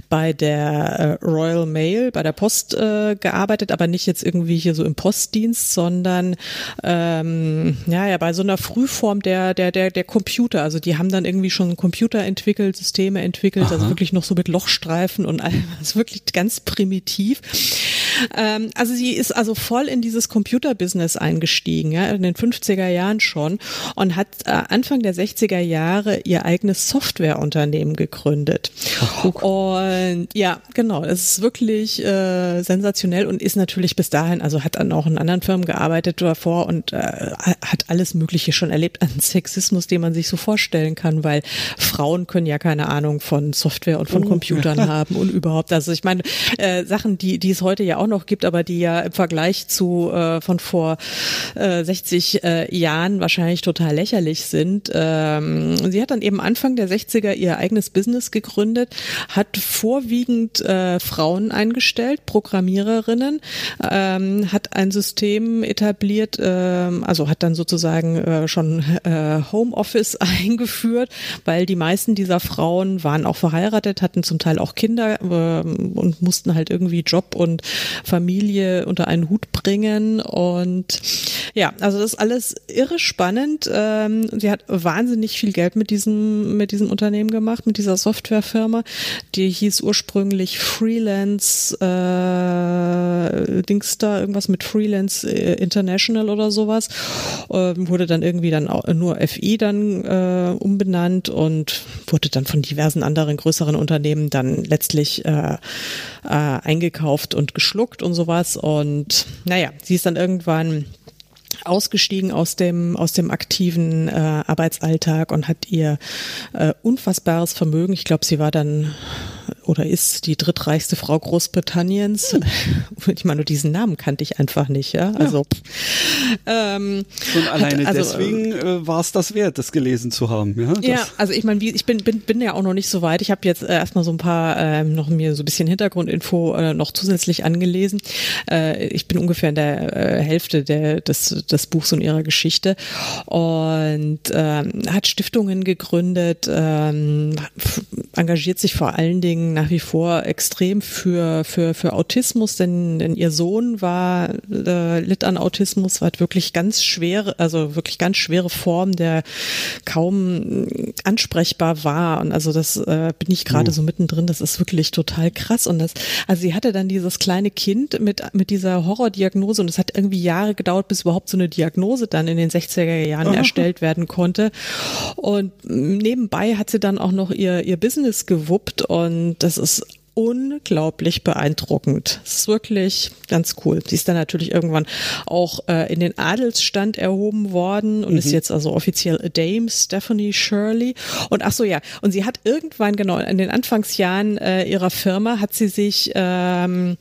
bei der äh, Royal Mail, bei der Post äh, gearbeitet, aber nicht jetzt irgendwie hier so im Postdienst, sondern ähm, ja, ja, bei so einer Frühform der, der, der, der Computer. Also die haben dann irgendwie schon Computer entwickelt, Systeme entwickelt, also Aha. also wirklich noch so mit Lochstreifen und alles (laughs) wirklich ganz primitiv. Ähm, also sie ist also voll in dieses Computer-Business eingestiegen, ja, in den 50er Jahren schon und hat äh, Anfang der 60er Jahre ihr eigenes Softwareunternehmen gegründet. Oh. Und ja, genau, es ist wirklich äh, sensationell und ist natürlich bis dahin, also hat dann auch in anderen Firmen gearbeitet davor und äh, hat alles Mögliche schon erlebt an Sexismus, den man sich so vorstellen kann, weil Frauen können ja keine Ahnung von Software und von oh. Computern (laughs) haben und überhaupt. Also ich meine, äh, Sachen, die, die es heute ja auch noch gibt, aber die ja im Vergleich zu äh, von vor äh, 60 äh, Jahren wahrscheinlich total lächerlich sind. Ähm, sie hat dann eben Anfang der 60er ihr eigenes Business gegründet, hat vorwiegend äh, Frauen eingestellt, Programmiererinnen, ähm, hat ein System etabliert, äh, also hat dann sozusagen äh, schon äh, Homeoffice (laughs) eingeführt, weil die meisten dieser Frauen waren auch verheiratet, hatten zum Teil auch Kinder äh, und mussten halt irgendwie Job und Familie unter einen Hut bringen und Ja, also das ist alles irre spannend. Ähm, sie hat wahnsinnig viel Geld mit diesem, mit diesem Unternehmen gemacht, mit dieser Softwarefirma. Die hieß ursprünglich Freelance äh, Dings da, irgendwas mit Freelance äh, International oder sowas. Äh, wurde dann irgendwie dann auch nur FI dann äh, umbenannt und wurde dann von diversen anderen größeren Unternehmen dann letztlich äh, äh, eingekauft und geschluckt und sowas. Und naja, sie ist dann irgendwann ausgestiegen aus dem aus dem aktiven äh, Arbeitsalltag und hat ihr äh, unfassbares Vermögen. Ich glaube, sie war dann oder ist die drittreichste Frau Großbritanniens. Hm. (laughs) Ich meine, nur diesen Namen kannte ich einfach nicht, ja. Also ja. Ähm, schon alleine hat, also, deswegen äh, war es das wert, das gelesen zu haben, ja. Das. Ja, also ich meine, ich bin, bin, bin ja auch noch nicht so weit. Ich habe jetzt äh, erstmal so ein paar äh, noch mir so ein bisschen Hintergrundinfo äh, noch zusätzlich angelesen. Äh, ich bin ungefähr in der äh, Hälfte der, des, des Buchs und ihrer Geschichte und ähm, hat Stiftungen gegründet, ähm, engagiert sich vor allen Dingen nach wie vor extrem für, für, für Autismus, denn, denn ihr Sohn war, äh, litt an Autismus, war wirklich ganz schwere, also wirklich ganz schwere Form, der kaum ansprechbar war. Und also das äh, bin ich gerade oh. so mittendrin, das ist wirklich total krass. Und das, also sie hatte dann dieses kleine Kind mit, mit dieser Horrordiagnose und es hat irgendwie Jahre gedauert, bis überhaupt so eine Diagnose dann in den 60er Jahren oh. erstellt werden konnte. Und nebenbei hat sie dann auch noch ihr, ihr Business gewuppt und das ist unglaublich beeindruckend. Das ist wirklich ganz cool. Sie ist dann natürlich irgendwann auch äh, in den Adelsstand erhoben worden und mhm. ist jetzt also offiziell a Dame Stephanie Shirley. Und ach so ja, und sie hat irgendwann genau in den Anfangsjahren äh, ihrer Firma hat sie sich ähm,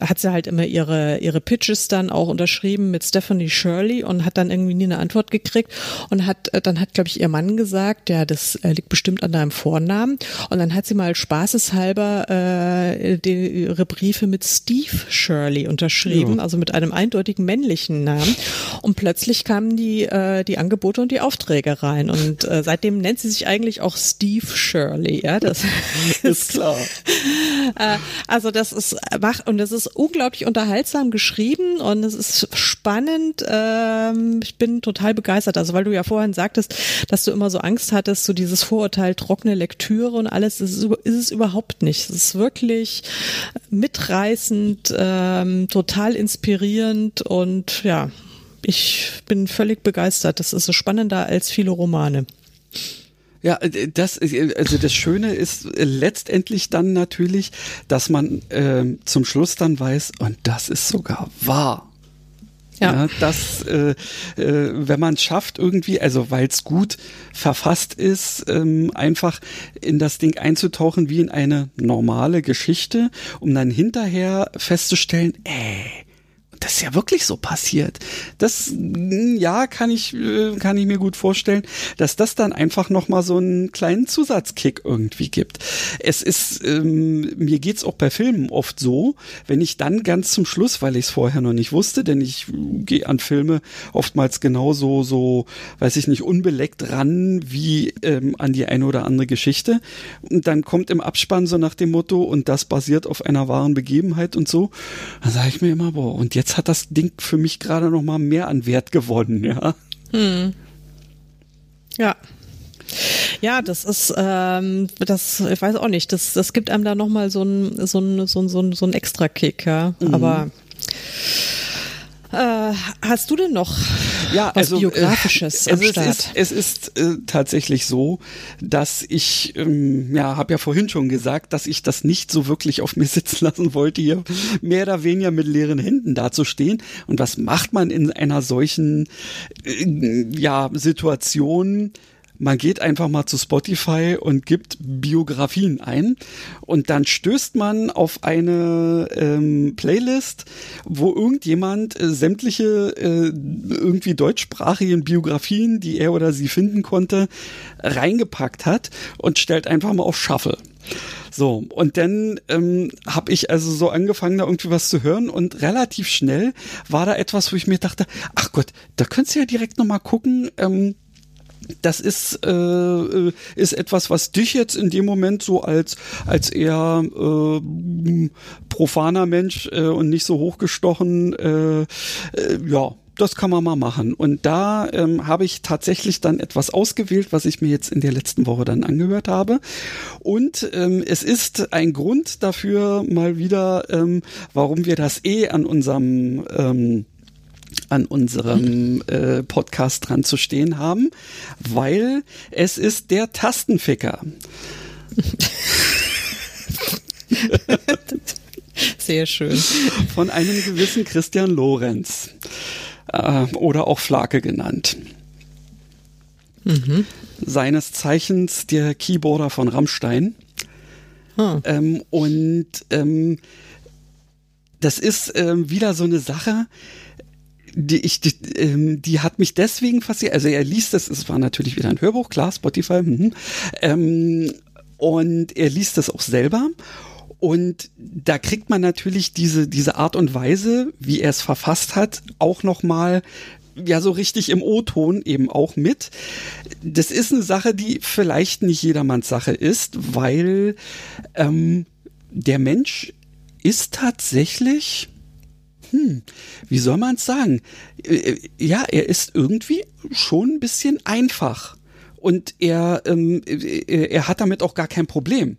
hat sie halt immer ihre ihre Pitches dann auch unterschrieben mit Stephanie Shirley und hat dann irgendwie nie eine Antwort gekriegt und hat äh, dann hat glaube ich ihr Mann gesagt, ja, das äh, liegt bestimmt an deinem Vornamen und dann hat sie mal spaßeshalber äh, die, ihre Briefe mit Steve Shirley unterschrieben, ja. also mit einem eindeutigen männlichen Namen. Und plötzlich kamen die, äh, die Angebote und die Aufträge rein. Und äh, seitdem nennt sie sich eigentlich auch Steve Shirley. Ja, das (laughs) ist klar. (laughs) äh, also das ist macht und das ist unglaublich unterhaltsam geschrieben und es ist spannend. Ähm, ich bin total begeistert. Also weil du ja vorhin sagtest, dass du immer so Angst hattest, so dieses Vorurteil trockene Lektüre und alles. Das ist, ist es überhaupt nicht. Es ist wirklich mitreißend. Ähm, total inspirierend und ja, ich bin völlig begeistert. Das ist so spannender als viele Romane. Ja, äh, das, äh, also das Schöne ist letztendlich dann natürlich, dass man äh, zum Schluss dann weiß, und das ist sogar wahr. Ja. ja dass, äh, äh, wenn man es schafft, irgendwie, also weil es gut verfasst ist, ähm, einfach in das Ding einzutauchen wie in eine normale Geschichte, um dann hinterher festzustellen, ey, das ist ja wirklich so passiert. Das, hm, ja, kann ich, äh, kann ich mir gut vorstellen, dass das dann einfach nochmal so einen kleinen Zusatzkick irgendwie gibt. Es ist, ähm, mir geht's auch bei Filmen oft so, wenn ich dann ganz zum Schluss, weil ich es vorher noch nicht wusste, denn ich gehe an Filme oftmals genauso, so, weiß ich nicht, unbeleckt ran wie ähm, an die eine oder andere Geschichte. Und dann kommt im Abspann so nach dem Motto, und das basiert auf einer wahren Begebenheit und so. Dann sage ich mir immer, boah, und jetzt jetzt hat das Ding für mich gerade noch mal mehr an Wert gewonnen, ja. Hm. Ja. Ja, das ist, ähm, das, ich weiß auch nicht, das, das gibt einem da nochmal so ein, so ein, so ein, so ein, so ein Extra-Kick, ja. Mhm. Aber äh, hast du denn noch ja, was also, äh, Biografisches äh, am Start? Es ist, es ist äh, tatsächlich so, dass ich, ähm, ja, habe ja vorhin schon gesagt, dass ich das nicht so wirklich auf mir (laughs) sitzen lassen wollte, hier mehr oder weniger mit leeren Händen dazustehen. Und was macht man in einer solchen, äh, ja, Situation? Man geht einfach mal zu Spotify und gibt Biografien ein und dann stößt man auf eine ähm, Playlist, wo irgendjemand äh, sämtliche äh, irgendwie deutschsprachigen Biografien, die er oder sie finden konnte, reingepackt hat und stellt einfach mal auf Shuffle. So, und dann ähm, habe ich also so angefangen, da irgendwie was zu hören und relativ schnell war da etwas, wo ich mir dachte, ach Gott, da könntest du ja direkt nochmal gucken, ähm, das ist, äh, äh, ist etwas, was dich jetzt in dem Moment so als, als eher äh, profaner Mensch äh, und nicht so hochgestochen, äh, äh, ja, das kann man mal machen. Und da ähm, habe ich tatsächlich dann etwas ausgewählt, was ich mir jetzt in der letzten Woche dann angehört habe. Und ähm, es ist ein Grund dafür mal wieder, ähm, warum wir das eh an unserem ähm, an unserem äh, Podcast dran zu stehen haben, weil es ist der Tastenficker. (laughs) Sehr schön. Von einem gewissen Christian Lorenz äh, oder auch Flake genannt. Mhm. Seines Zeichens der Keyboarder von Rammstein. Hm. Ähm, und ähm, das ist ähm, wieder so eine Sache, die, ich, die, ähm, die hat mich deswegen fasziniert. Also er liest das, es war natürlich wieder ein Hörbuch, klar, Spotify. Mhm. Ähm, und er liest das auch selber. Und da kriegt man natürlich diese, diese Art und Weise, wie er es verfasst hat, auch nochmal ja so richtig im O-Ton eben auch mit. Das ist eine Sache, die vielleicht nicht jedermanns Sache ist, weil ähm, der Mensch ist tatsächlich hm, wie soll man es sagen? Äh, äh, ja, er ist irgendwie schon ein bisschen einfach. Und er, ähm, äh, er hat damit auch gar kein Problem.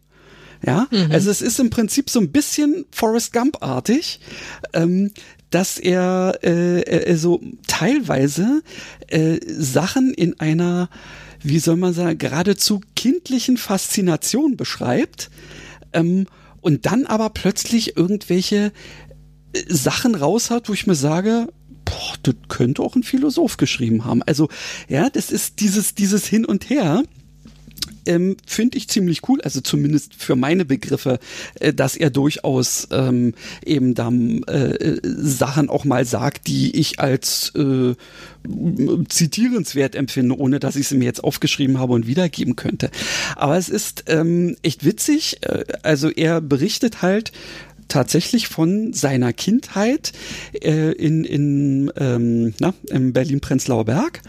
Ja, mhm. also es ist im Prinzip so ein bisschen Forrest Gump-artig, ähm, dass er äh, äh, so teilweise äh, Sachen in einer, wie soll man sagen, geradezu kindlichen Faszination beschreibt ähm, und dann aber plötzlich irgendwelche Sachen raus hat, wo ich mir sage, boah, das könnte auch ein Philosoph geschrieben haben. Also, ja, das ist dieses, dieses Hin und Her. Ähm, finde ich ziemlich cool, also zumindest für meine Begriffe, äh, dass er durchaus ähm, eben dann äh, Sachen auch mal sagt, die ich als äh, zitierenswert empfinde, ohne dass ich sie mir jetzt aufgeschrieben habe und wiedergeben könnte. Aber es ist ähm, echt witzig. Äh, also er berichtet halt tatsächlich von seiner Kindheit äh, in, in ähm, na, im Berlin-Prenzlauer Berg.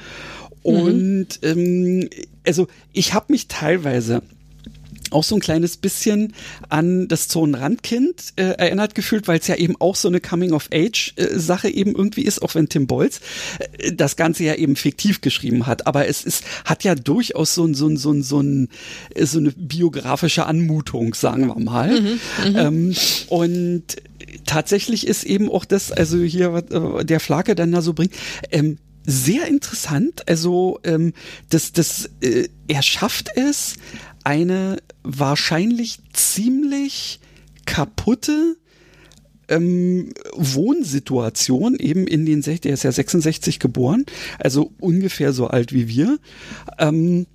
Mhm. Und ähm, also ich habe mich teilweise auch so ein kleines bisschen an das Zonenrandkind äh, erinnert gefühlt, weil es ja eben auch so eine Coming-of-Age-Sache äh, eben irgendwie ist, auch wenn Tim Bolz äh, das Ganze ja eben fiktiv geschrieben hat. Aber es ist, hat ja durchaus so, ein so, ein so, ein so, ein, so eine biografische Anmutung, sagen wir mal. Mhm, mhm. ähm, und tatsächlich ist eben auch das, also hier, was äh, der Flake dann da so bringt, ähm, sehr interessant. Also ähm, das, das, äh, er schafft es, eine wahrscheinlich ziemlich kaputte ähm, Wohnsituation eben in den, der ist ja 66 geboren, also ungefähr so alt wie wir. Ähm,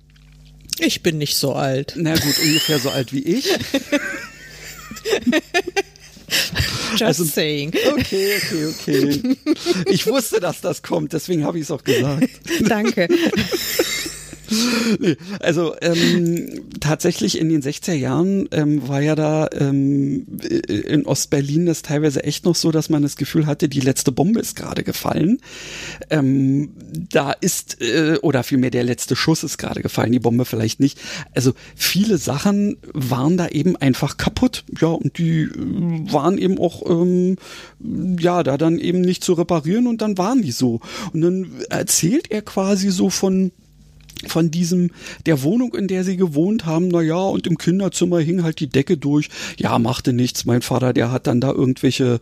ich bin nicht so alt. Na gut, ungefähr so alt wie ich. (laughs) (laughs) Just also, saying. Okay, okay, okay. Ich wusste, dass das kommt, deswegen habe ich es auch gesagt. (laughs) Danke. (laughs) nee, also ähm, tatsächlich in den 60er Jahren ähm, war ja da ähm, in Ostberlin das teilweise echt noch so, dass man das Gefühl hatte, die letzte Bombe ist gerade gefallen. Ähm, da ist, äh, oder vielmehr der letzte Schuss ist gerade gefallen, die Bombe vielleicht nicht. Also viele Sachen waren da eben einfach kaputt. Ja, und die äh, waren eben auch, ähm, ja, da dann eben nicht zu reparieren und dann waren die so. Und dann erzählt er quasi so von von diesem, der Wohnung, in der sie gewohnt haben, na ja, und im Kinderzimmer hing halt die Decke durch. Ja, machte nichts. Mein Vater, der hat dann da irgendwelche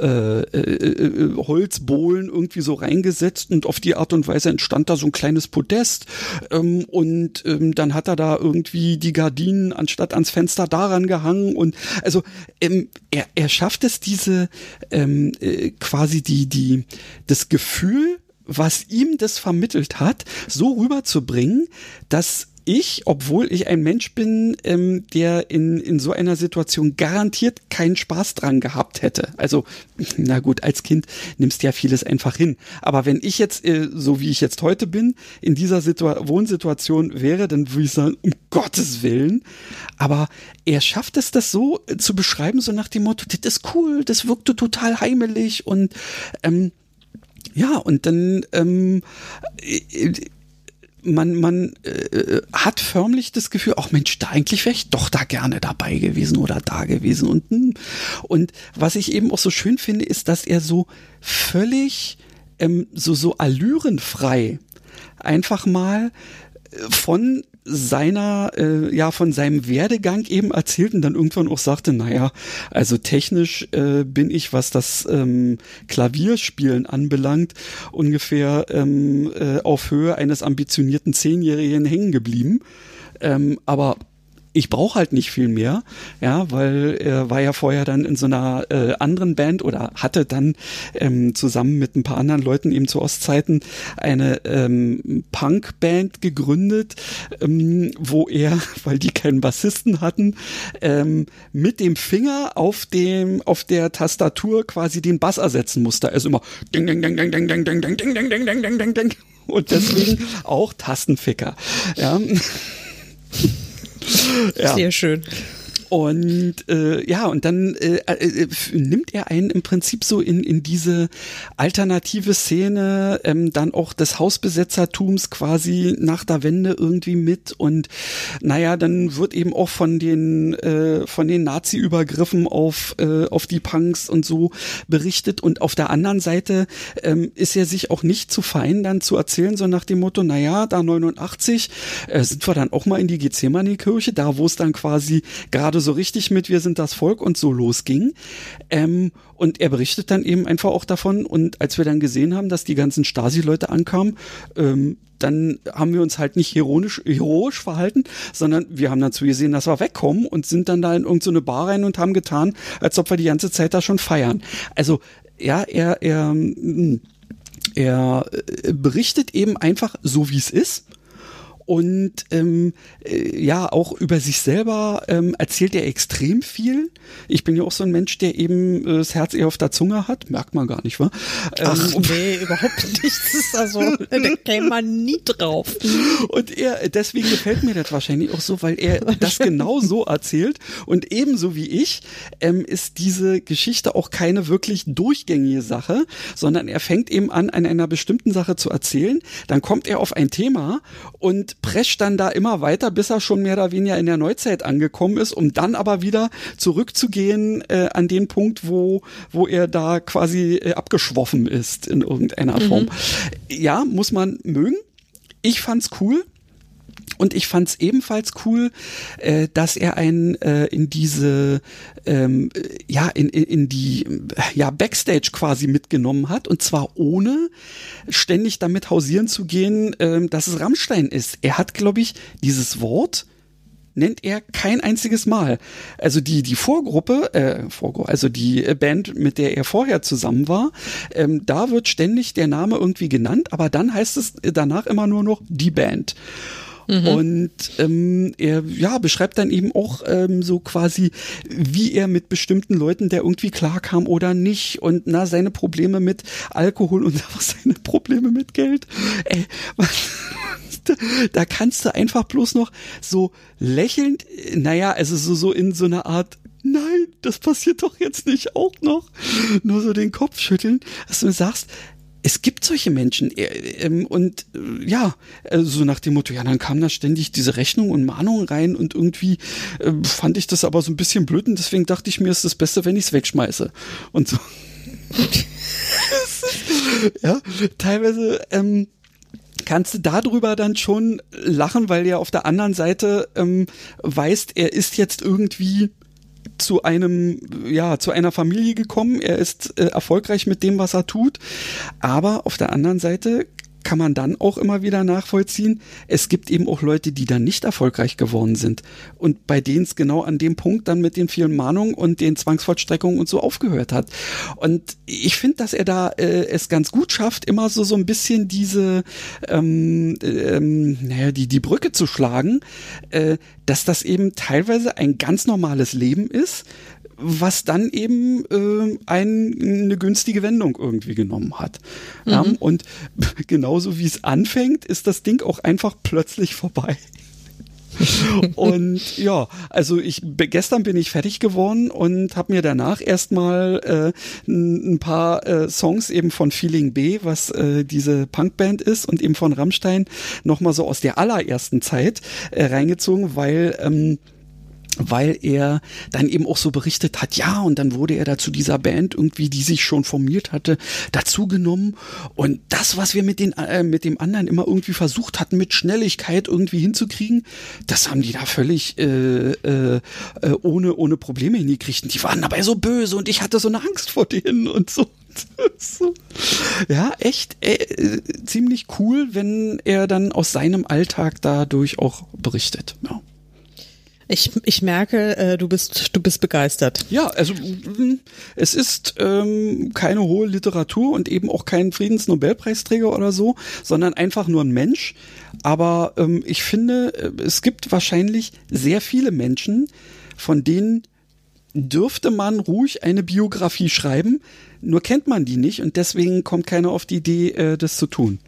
äh, äh, äh, Holzbohlen irgendwie so reingesetzt und auf die Art und Weise entstand da so ein kleines Podest. Ähm, und ähm, dann hat er da irgendwie die Gardinen anstatt ans Fenster daran gehangen. Und also ähm, er, er schafft es, diese ähm, äh, quasi die, die, das Gefühl, was ihm das vermittelt hat, so rüberzubringen, dass ich, obwohl ich ein Mensch bin, ähm, der in, in so einer Situation garantiert keinen Spaß dran gehabt hätte. Also, na gut, als Kind nimmst du ja vieles einfach hin. Aber wenn ich jetzt, äh, so wie ich jetzt heute bin, in dieser Situa Wohnsituation wäre, dann würde ich sagen, um Gottes Willen. Aber er schafft es, das so äh, zu beschreiben, so nach dem Motto, das ist cool, das wirkte total heimelig und ähm, ja, und dann ähm, äh, man, man äh, hat förmlich das Gefühl, ach Mensch, da eigentlich wäre ich doch da gerne dabei gewesen oder da gewesen. Und, hm. und was ich eben auch so schön finde, ist, dass er so völlig ähm, so, so allürenfrei einfach mal äh, von seiner, äh, ja, von seinem Werdegang eben erzählt und dann irgendwann auch sagte, naja, also technisch äh, bin ich, was das ähm, Klavierspielen anbelangt, ungefähr ähm, äh, auf Höhe eines ambitionierten Zehnjährigen hängen geblieben. Ähm, aber ich brauche halt nicht viel mehr, ja, weil er war ja vorher dann in so einer äh, anderen Band oder hatte dann ähm, zusammen mit ein paar anderen Leuten eben zu Ostzeiten eine ähm, Punk-Band gegründet, ähm, wo er, weil die keinen Bassisten hatten, ähm, mit dem Finger auf dem auf der Tastatur quasi den Bass ersetzen musste. Also immer ding ding ding ding ding ding ding ding ding ding ding ding ding ding ding und deswegen auch Tastenficker. Ja. Ja. Sehr schön. Und äh, ja, und dann äh, äh, nimmt er einen im Prinzip so in, in diese alternative Szene, ähm, dann auch des Hausbesetzertums quasi nach der Wende irgendwie mit. Und naja, dann wird eben auch von den, äh, von den Nazi-Übergriffen auf, äh, auf die Punks und so berichtet. Und auf der anderen Seite ähm, ist er sich auch nicht zu fein, dann zu erzählen, so nach dem Motto, naja, da 89 äh, sind wir dann auch mal in die Gethsemane-Kirche, da wo es dann quasi gerade gerade so richtig mit Wir sind das Volk und so losging. Ähm, und er berichtet dann eben einfach auch davon. Und als wir dann gesehen haben, dass die ganzen Stasi-Leute ankamen, ähm, dann haben wir uns halt nicht heroisch, heroisch verhalten, sondern wir haben dann zugesehen, dass wir wegkommen und sind dann da in irgendeine so Bar rein und haben getan, als ob wir die ganze Zeit da schon feiern. Also ja, er, er, mm, er äh, berichtet eben einfach so, wie es ist und ähm, äh, ja, auch über sich selber ähm, erzählt er extrem viel. Ich bin ja auch so ein Mensch, der eben äh, das Herz eher auf der Zunge hat. Merkt man gar nicht, wa? Ähm, Ach (laughs) nee, überhaupt nicht. Das ist also, da käme man nie drauf. Und er, deswegen gefällt mir das wahrscheinlich auch so, weil er das genau so erzählt. Und ebenso wie ich ähm, ist diese Geschichte auch keine wirklich durchgängige Sache, sondern er fängt eben an, an einer bestimmten Sache zu erzählen. Dann kommt er auf ein Thema und prescht dann da immer weiter, bis er schon mehr oder weniger in der Neuzeit angekommen ist, um dann aber wieder zurückzugehen äh, an den Punkt, wo, wo er da quasi äh, abgeschwoffen ist in irgendeiner Form. Mhm. Ja, muss man mögen. Ich fand's cool. Und ich fand es ebenfalls cool, äh, dass er einen äh, in diese, ähm, ja, in, in, die, ja, Backstage quasi mitgenommen hat. Und zwar ohne ständig damit hausieren zu gehen, äh, dass es Rammstein ist. Er hat, glaube ich, dieses Wort nennt er kein einziges Mal. Also die die Vorgruppe, äh, Vorgruppe, also die Band, mit der er vorher zusammen war, ähm, da wird ständig der Name irgendwie genannt, aber dann heißt es danach immer nur noch die Band. Mhm. Und ähm, er ja, beschreibt dann eben auch ähm, so quasi, wie er mit bestimmten Leuten, der irgendwie klarkam oder nicht und na, seine Probleme mit Alkohol und (laughs) auch seine Probleme mit Geld. Ey, was, (laughs) da kannst du einfach bloß noch so lächelnd, naja, also so, so in so einer Art nein, das passiert doch jetzt nicht auch noch. Nur so den Kopf schütteln, dass du sagst, es gibt solche Menschen äh, ähm, und äh, ja, äh, so nach dem Motto, ja, dann kam da ständig diese Rechnung und Mahnung rein und irgendwie äh, fand ich das aber so ein bisschen blöd und deswegen dachte ich mir, ist das Beste, wenn ich es wegschmeiße und so. (laughs) ja, teilweise ähm, kannst du darüber dann schon lachen, weil er auf der anderen Seite ähm, weißt, er ist jetzt irgendwie zu einem, ja, zu einer Familie gekommen. Er ist äh, erfolgreich mit dem, was er tut. Aber auf der anderen Seite kann man dann auch immer wieder nachvollziehen, es gibt eben auch Leute, die dann nicht erfolgreich geworden sind und bei denen es genau an dem Punkt dann mit den vielen Mahnungen und den Zwangsvollstreckungen und so aufgehört hat. Und ich finde, dass er da äh, es ganz gut schafft, immer so so ein bisschen diese, ähm, ähm, naja, die die Brücke zu schlagen, äh, dass das eben teilweise ein ganz normales Leben ist, was dann eben äh, ein, eine günstige Wendung irgendwie genommen hat. Mhm. Ja, und (laughs) genauso wie es anfängt, ist das Ding auch einfach plötzlich vorbei. (laughs) und ja, also ich gestern bin ich fertig geworden und habe mir danach erstmal äh, ein paar äh, Songs eben von Feeling B, was äh, diese Punkband ist, und eben von Rammstein nochmal so aus der allerersten Zeit äh, reingezogen, weil ähm, weil er dann eben auch so berichtet hat, ja, und dann wurde er da zu dieser Band irgendwie, die sich schon formiert hatte, dazugenommen und das, was wir mit den äh, mit dem anderen immer irgendwie versucht hatten, mit Schnelligkeit irgendwie hinzukriegen, das haben die da völlig äh, äh, äh ohne ohne Probleme hingekriegt. Und die waren dabei so böse und ich hatte so eine Angst vor denen und so. (laughs) ja, echt äh, ziemlich cool, wenn er dann aus seinem Alltag dadurch auch berichtet. Ja. Ich, ich merke, äh, du bist du bist begeistert. Ja, also mm, es ist ähm, keine hohe Literatur und eben auch kein Friedensnobelpreisträger oder so, sondern einfach nur ein Mensch. Aber ähm, ich finde, äh, es gibt wahrscheinlich sehr viele Menschen, von denen dürfte man ruhig eine Biografie schreiben, nur kennt man die nicht und deswegen kommt keiner auf die Idee, äh, das zu tun.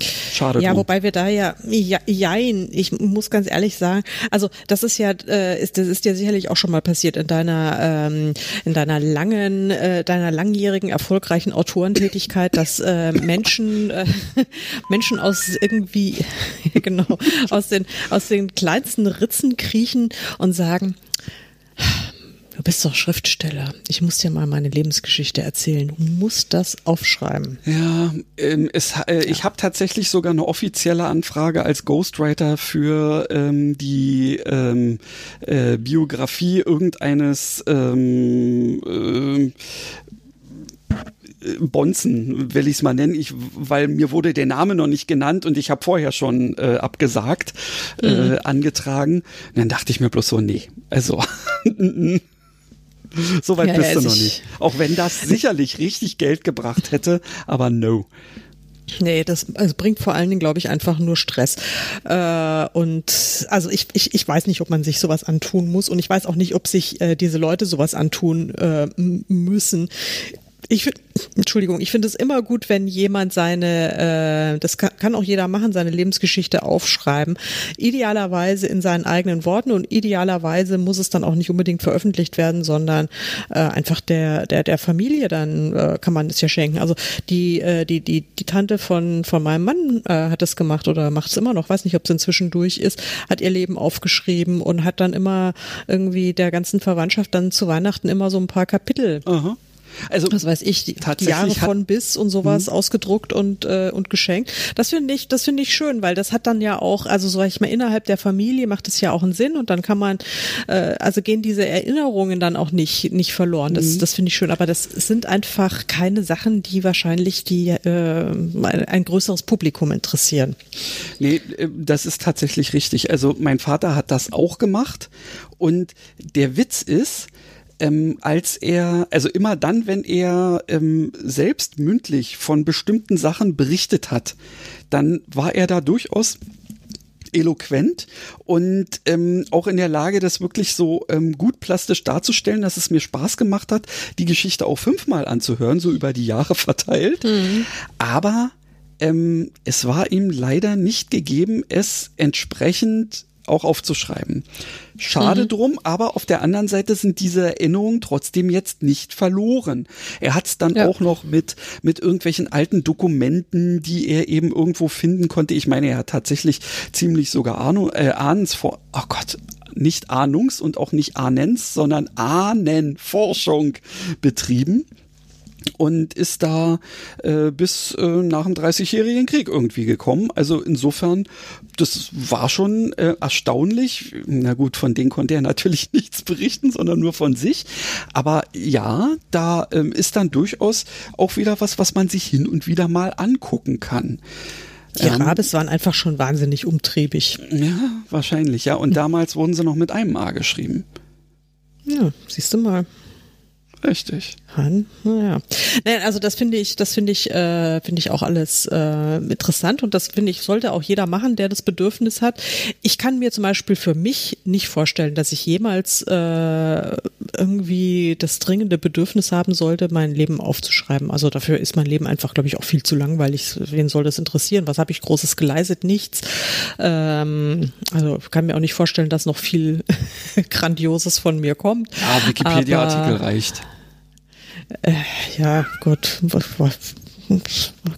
Schade. Ja, drum. wobei wir da ja, ja, jein, ich muss ganz ehrlich sagen, also das ist ja, äh, ist, das ist ja sicherlich auch schon mal passiert in deiner, ähm, in deiner langen, äh, deiner langjährigen erfolgreichen Autorentätigkeit, dass äh, Menschen, äh, (laughs) Menschen aus irgendwie, (laughs) genau, aus den, aus den kleinsten Ritzen kriechen und sagen, Du bist doch Schriftsteller. Ich muss dir mal meine Lebensgeschichte erzählen. Du musst das aufschreiben. Ja, ähm, es, äh, ich habe tatsächlich sogar eine offizielle Anfrage als Ghostwriter für ähm, die ähm, äh, Biografie irgendeines ähm, äh, Bonzen, will ich es mal nennen, ich, weil mir wurde der Name noch nicht genannt und ich habe vorher schon äh, abgesagt, äh, mhm. äh, angetragen. Und dann dachte ich mir bloß so, nee, also (laughs) (laughs) So weit ja, bist du noch nicht. Auch wenn das (laughs) sicherlich richtig Geld gebracht hätte, aber no. Nee, das also bringt vor allen Dingen, glaube ich, einfach nur Stress. Äh, und also ich, ich, ich weiß nicht, ob man sich sowas antun muss und ich weiß auch nicht, ob sich äh, diese Leute sowas antun äh, müssen ich finde, Entschuldigung, ich finde es immer gut, wenn jemand seine, äh, das kann, kann auch jeder machen, seine Lebensgeschichte aufschreiben. Idealerweise in seinen eigenen Worten und idealerweise muss es dann auch nicht unbedingt veröffentlicht werden, sondern äh, einfach der, der, der Familie dann äh, kann man es ja schenken. Also die, äh, die, die, die Tante von, von meinem Mann äh, hat das gemacht oder macht es immer noch, weiß nicht, ob es inzwischen durch ist, hat ihr Leben aufgeschrieben und hat dann immer irgendwie der ganzen Verwandtschaft dann zu Weihnachten immer so ein paar Kapitel. Aha also was weiß ich, die, die Jahre von bis und sowas mh. ausgedruckt und äh, und geschenkt. Das finde ich, das finde ich schön, weil das hat dann ja auch, also sag ich mal innerhalb der Familie macht es ja auch einen Sinn und dann kann man, äh, also gehen diese Erinnerungen dann auch nicht nicht verloren. Das mhm. das finde ich schön, aber das sind einfach keine Sachen, die wahrscheinlich die äh, ein größeres Publikum interessieren. Nee, äh, das ist tatsächlich richtig. Also mein Vater hat das auch gemacht und der Witz ist, ähm, als er, also immer dann, wenn er ähm, selbst mündlich von bestimmten Sachen berichtet hat, dann war er da durchaus eloquent und ähm, auch in der Lage, das wirklich so ähm, gut plastisch darzustellen, dass es mir Spaß gemacht hat, die Geschichte auch fünfmal anzuhören, so über die Jahre (laughs) verteilt. Mhm. Aber ähm, es war ihm leider nicht gegeben, es entsprechend auch aufzuschreiben. Schade mhm. drum, aber auf der anderen Seite sind diese Erinnerungen trotzdem jetzt nicht verloren. Er hat es dann ja. auch noch mit, mit irgendwelchen alten Dokumenten, die er eben irgendwo finden konnte. Ich meine, er hat tatsächlich ziemlich sogar Ahnung, äh, Ahnens vor, oh Gott, nicht Ahnungs- und auch nicht Ahnens, sondern Ahnenforschung betrieben und ist da äh, bis äh, nach dem Dreißigjährigen Krieg irgendwie gekommen. Also insofern, das war schon äh, erstaunlich. Na gut, von denen konnte er natürlich (laughs) nichts berichten, sondern nur von sich. Aber ja, da ähm, ist dann durchaus auch wieder was, was man sich hin und wieder mal angucken kann. Die ähm, Rabes waren einfach schon wahnsinnig umtriebig. Ja, wahrscheinlich, ja. Und (laughs) damals wurden sie noch mit einem A geschrieben. Ja, siehst du mal. Richtig. Han, naja. Nein, also das finde ich, das finde ich, äh, finde ich auch alles äh, interessant und das finde ich sollte auch jeder machen, der das Bedürfnis hat. Ich kann mir zum Beispiel für mich nicht vorstellen, dass ich jemals äh, irgendwie das dringende Bedürfnis haben sollte, mein Leben aufzuschreiben. Also dafür ist mein Leben einfach, glaube ich, auch viel zu langweilig. Wen soll das interessieren? Was habe ich Großes geleistet? Nichts. Ähm, also kann mir auch nicht vorstellen, dass noch viel (laughs) Grandioses von mir kommt. Ja, Wikipedia-Artikel reicht. Äh, ja, Gott,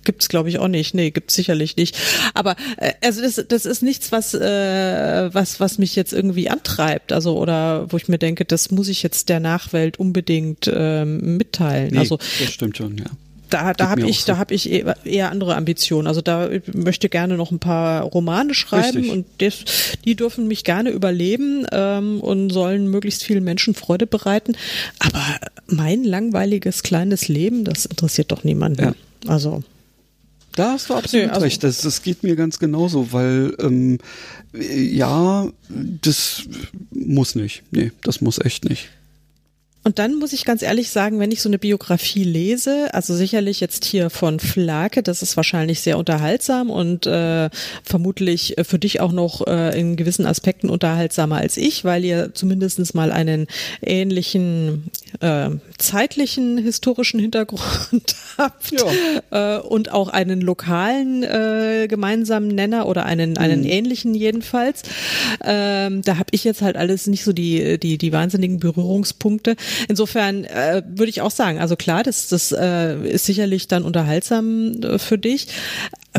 Gibt es, glaube ich, auch nicht. Nee, gibt es sicherlich nicht. Aber äh, also das, das ist nichts, was, äh, was, was mich jetzt irgendwie antreibt. Also oder wo ich mir denke, das muss ich jetzt der Nachwelt unbedingt ähm, mitteilen. Nee, also das stimmt schon, ja da, da habe ich, so. da habe ich eher andere Ambitionen. Also da möchte gerne noch ein paar Romane schreiben Richtig. und das, die dürfen mich gerne überleben ähm, und sollen möglichst vielen Menschen Freude bereiten. Aber mein langweiliges kleines Leben, das interessiert doch niemanden. Ja. Also da hast du absolut nee, also recht. Das, das geht mir ganz genauso, weil ähm, ja, das muss nicht. Nee, das muss echt nicht. Und dann muss ich ganz ehrlich sagen, wenn ich so eine Biografie lese, also sicherlich jetzt hier von Flake, das ist wahrscheinlich sehr unterhaltsam und äh, vermutlich für dich auch noch äh, in gewissen Aspekten unterhaltsamer als ich, weil ihr zumindestens mal einen ähnlichen äh, zeitlichen historischen Hintergrund (laughs) habt ja. äh, und auch einen lokalen äh, gemeinsamen Nenner oder einen, einen mhm. ähnlichen jedenfalls. Ähm, da habe ich jetzt halt alles nicht so die, die, die wahnsinnigen Berührungspunkte. Insofern äh, würde ich auch sagen, also klar, das, das äh, ist sicherlich dann unterhaltsam äh, für dich.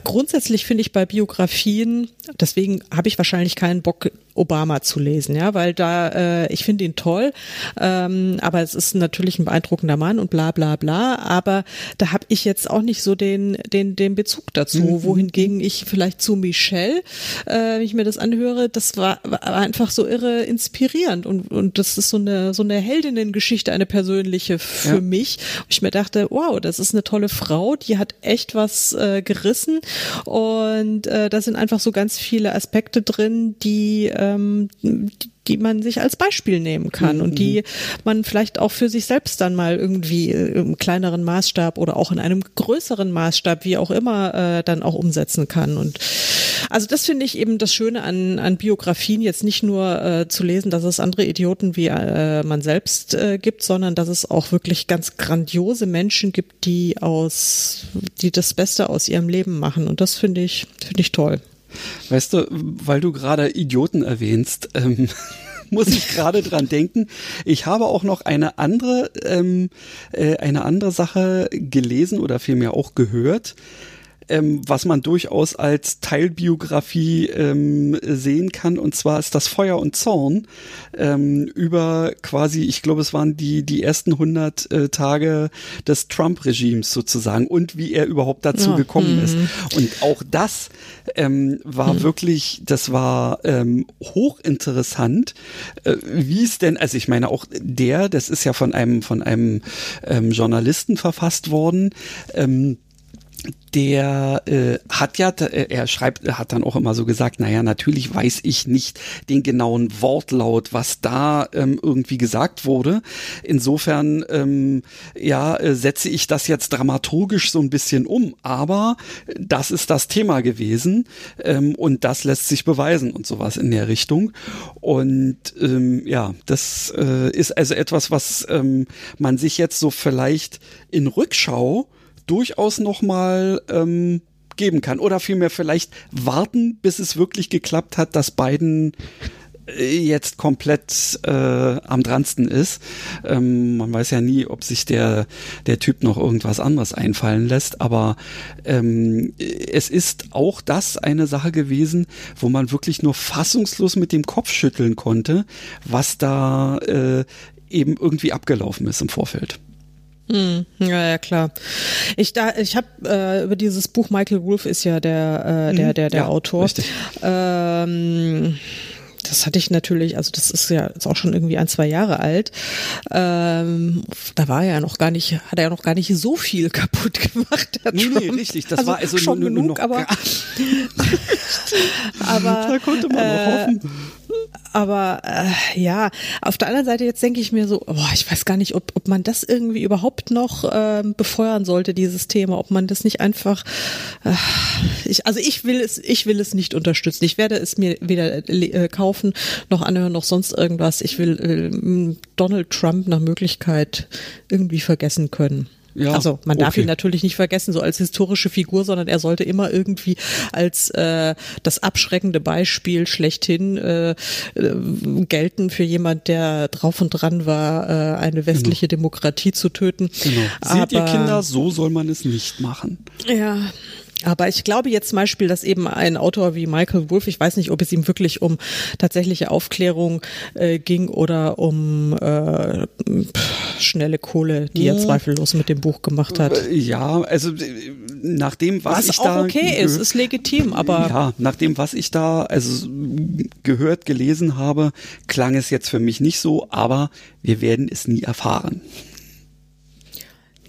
Grundsätzlich finde ich bei Biografien, deswegen habe ich wahrscheinlich keinen Bock, Obama zu lesen, ja, weil da, äh, ich finde ihn toll, ähm, aber es ist natürlich ein beeindruckender Mann und bla bla bla, aber da habe ich jetzt auch nicht so den, den, den Bezug dazu, mhm. wohingegen ich vielleicht zu Michelle, äh, wenn ich mir das anhöre, das war, war einfach so irre inspirierend und, und das ist so eine, so eine Heldinnengeschichte, eine persönliche für ja. mich. Und ich mir dachte, wow, das ist eine tolle Frau, die hat echt was äh, gerissen und äh, da sind einfach so ganz viele Aspekte drin, die, ähm, die man sich als Beispiel nehmen kann mhm. und die man vielleicht auch für sich selbst dann mal irgendwie äh, im kleineren Maßstab oder auch in einem größeren Maßstab, wie auch immer, äh, dann auch umsetzen kann. Und also das finde ich eben das Schöne an, an Biografien, jetzt nicht nur äh, zu lesen, dass es andere Idioten wie äh, man selbst äh, gibt, sondern dass es auch wirklich ganz grandiose Menschen gibt, die aus, die das Beste aus ihrem Leben machen. Und das finde ich, finde ich toll. Weißt du, weil du gerade Idioten erwähnst, ähm, (laughs) muss ich gerade dran denken. Ich habe auch noch eine andere, ähm, äh, eine andere Sache gelesen oder vielmehr auch gehört ähm, was man durchaus als Teilbiografie ähm, sehen kann. Und zwar ist das Feuer und Zorn ähm, über quasi, ich glaube, es waren die, die ersten 100 äh, Tage des Trump-Regimes sozusagen und wie er überhaupt dazu ja. gekommen ist. Mhm. Und auch das ähm, war mhm. wirklich, das war ähm, hochinteressant, äh, wie es denn, also ich meine auch der, das ist ja von einem, von einem ähm, Journalisten verfasst worden, ähm, der äh, hat ja, äh, er schreibt, hat dann auch immer so gesagt, naja, natürlich weiß ich nicht den genauen Wortlaut, was da ähm, irgendwie gesagt wurde. Insofern, ähm, ja, äh, setze ich das jetzt dramaturgisch so ein bisschen um, aber das ist das Thema gewesen ähm, und das lässt sich beweisen und sowas in der Richtung. Und ähm, ja, das äh, ist also etwas, was ähm, man sich jetzt so vielleicht in Rückschau durchaus nochmal ähm, geben kann. Oder vielmehr vielleicht warten, bis es wirklich geklappt hat, dass Biden äh, jetzt komplett äh, am dransten ist. Ähm, man weiß ja nie, ob sich der, der Typ noch irgendwas anderes einfallen lässt, aber ähm, es ist auch das eine Sache gewesen, wo man wirklich nur fassungslos mit dem Kopf schütteln konnte, was da äh, eben irgendwie abgelaufen ist im Vorfeld. Hm, ja, ja, klar. Ich da, ich habe äh, über dieses Buch Michael Wolff ist ja der, äh, der, der, der ja, Autor. Richtig. Ähm, das hatte ich natürlich, also das ist ja jetzt auch schon irgendwie ein, zwei Jahre alt. Ähm, da war er ja noch gar nicht, hat er ja noch gar nicht so viel (laughs) kaputt gemacht. Der nee, Trump. nee, richtig. Das also war also schon nur, genug, nur noch aber, (laughs) (laughs) aber da konnte man äh, noch hoffen aber äh, ja, auf der anderen Seite jetzt denke ich mir so, boah, ich weiß gar nicht, ob, ob man das irgendwie überhaupt noch ähm, befeuern sollte, dieses Thema, ob man das nicht einfach, äh, ich, also ich will es, ich will es nicht unterstützen. Ich werde es mir weder äh, kaufen noch anhören noch sonst irgendwas. Ich will äh, Donald Trump nach Möglichkeit irgendwie vergessen können. Ja, also man darf okay. ihn natürlich nicht vergessen, so als historische Figur, sondern er sollte immer irgendwie als äh, das abschreckende Beispiel schlechthin äh, äh, gelten für jemand, der drauf und dran war, äh, eine westliche Demokratie zu töten. Genau. Seht ihr Aber- Kinder, so soll man es nicht machen. Ja. Aber ich glaube jetzt zum Beispiel, dass eben ein Autor wie Michael Wolff, ich weiß nicht, ob es ihm wirklich um tatsächliche Aufklärung äh, ging oder um äh, pff, schnelle Kohle, die er zweifellos mit dem Buch gemacht hat. Äh, Ja, also äh, nach dem, was, Was ich auch da okay ist, ist legitim, aber ja, nach dem, was ich da also gehört, gelesen habe, klang es jetzt für mich nicht so, aber wir werden es nie erfahren.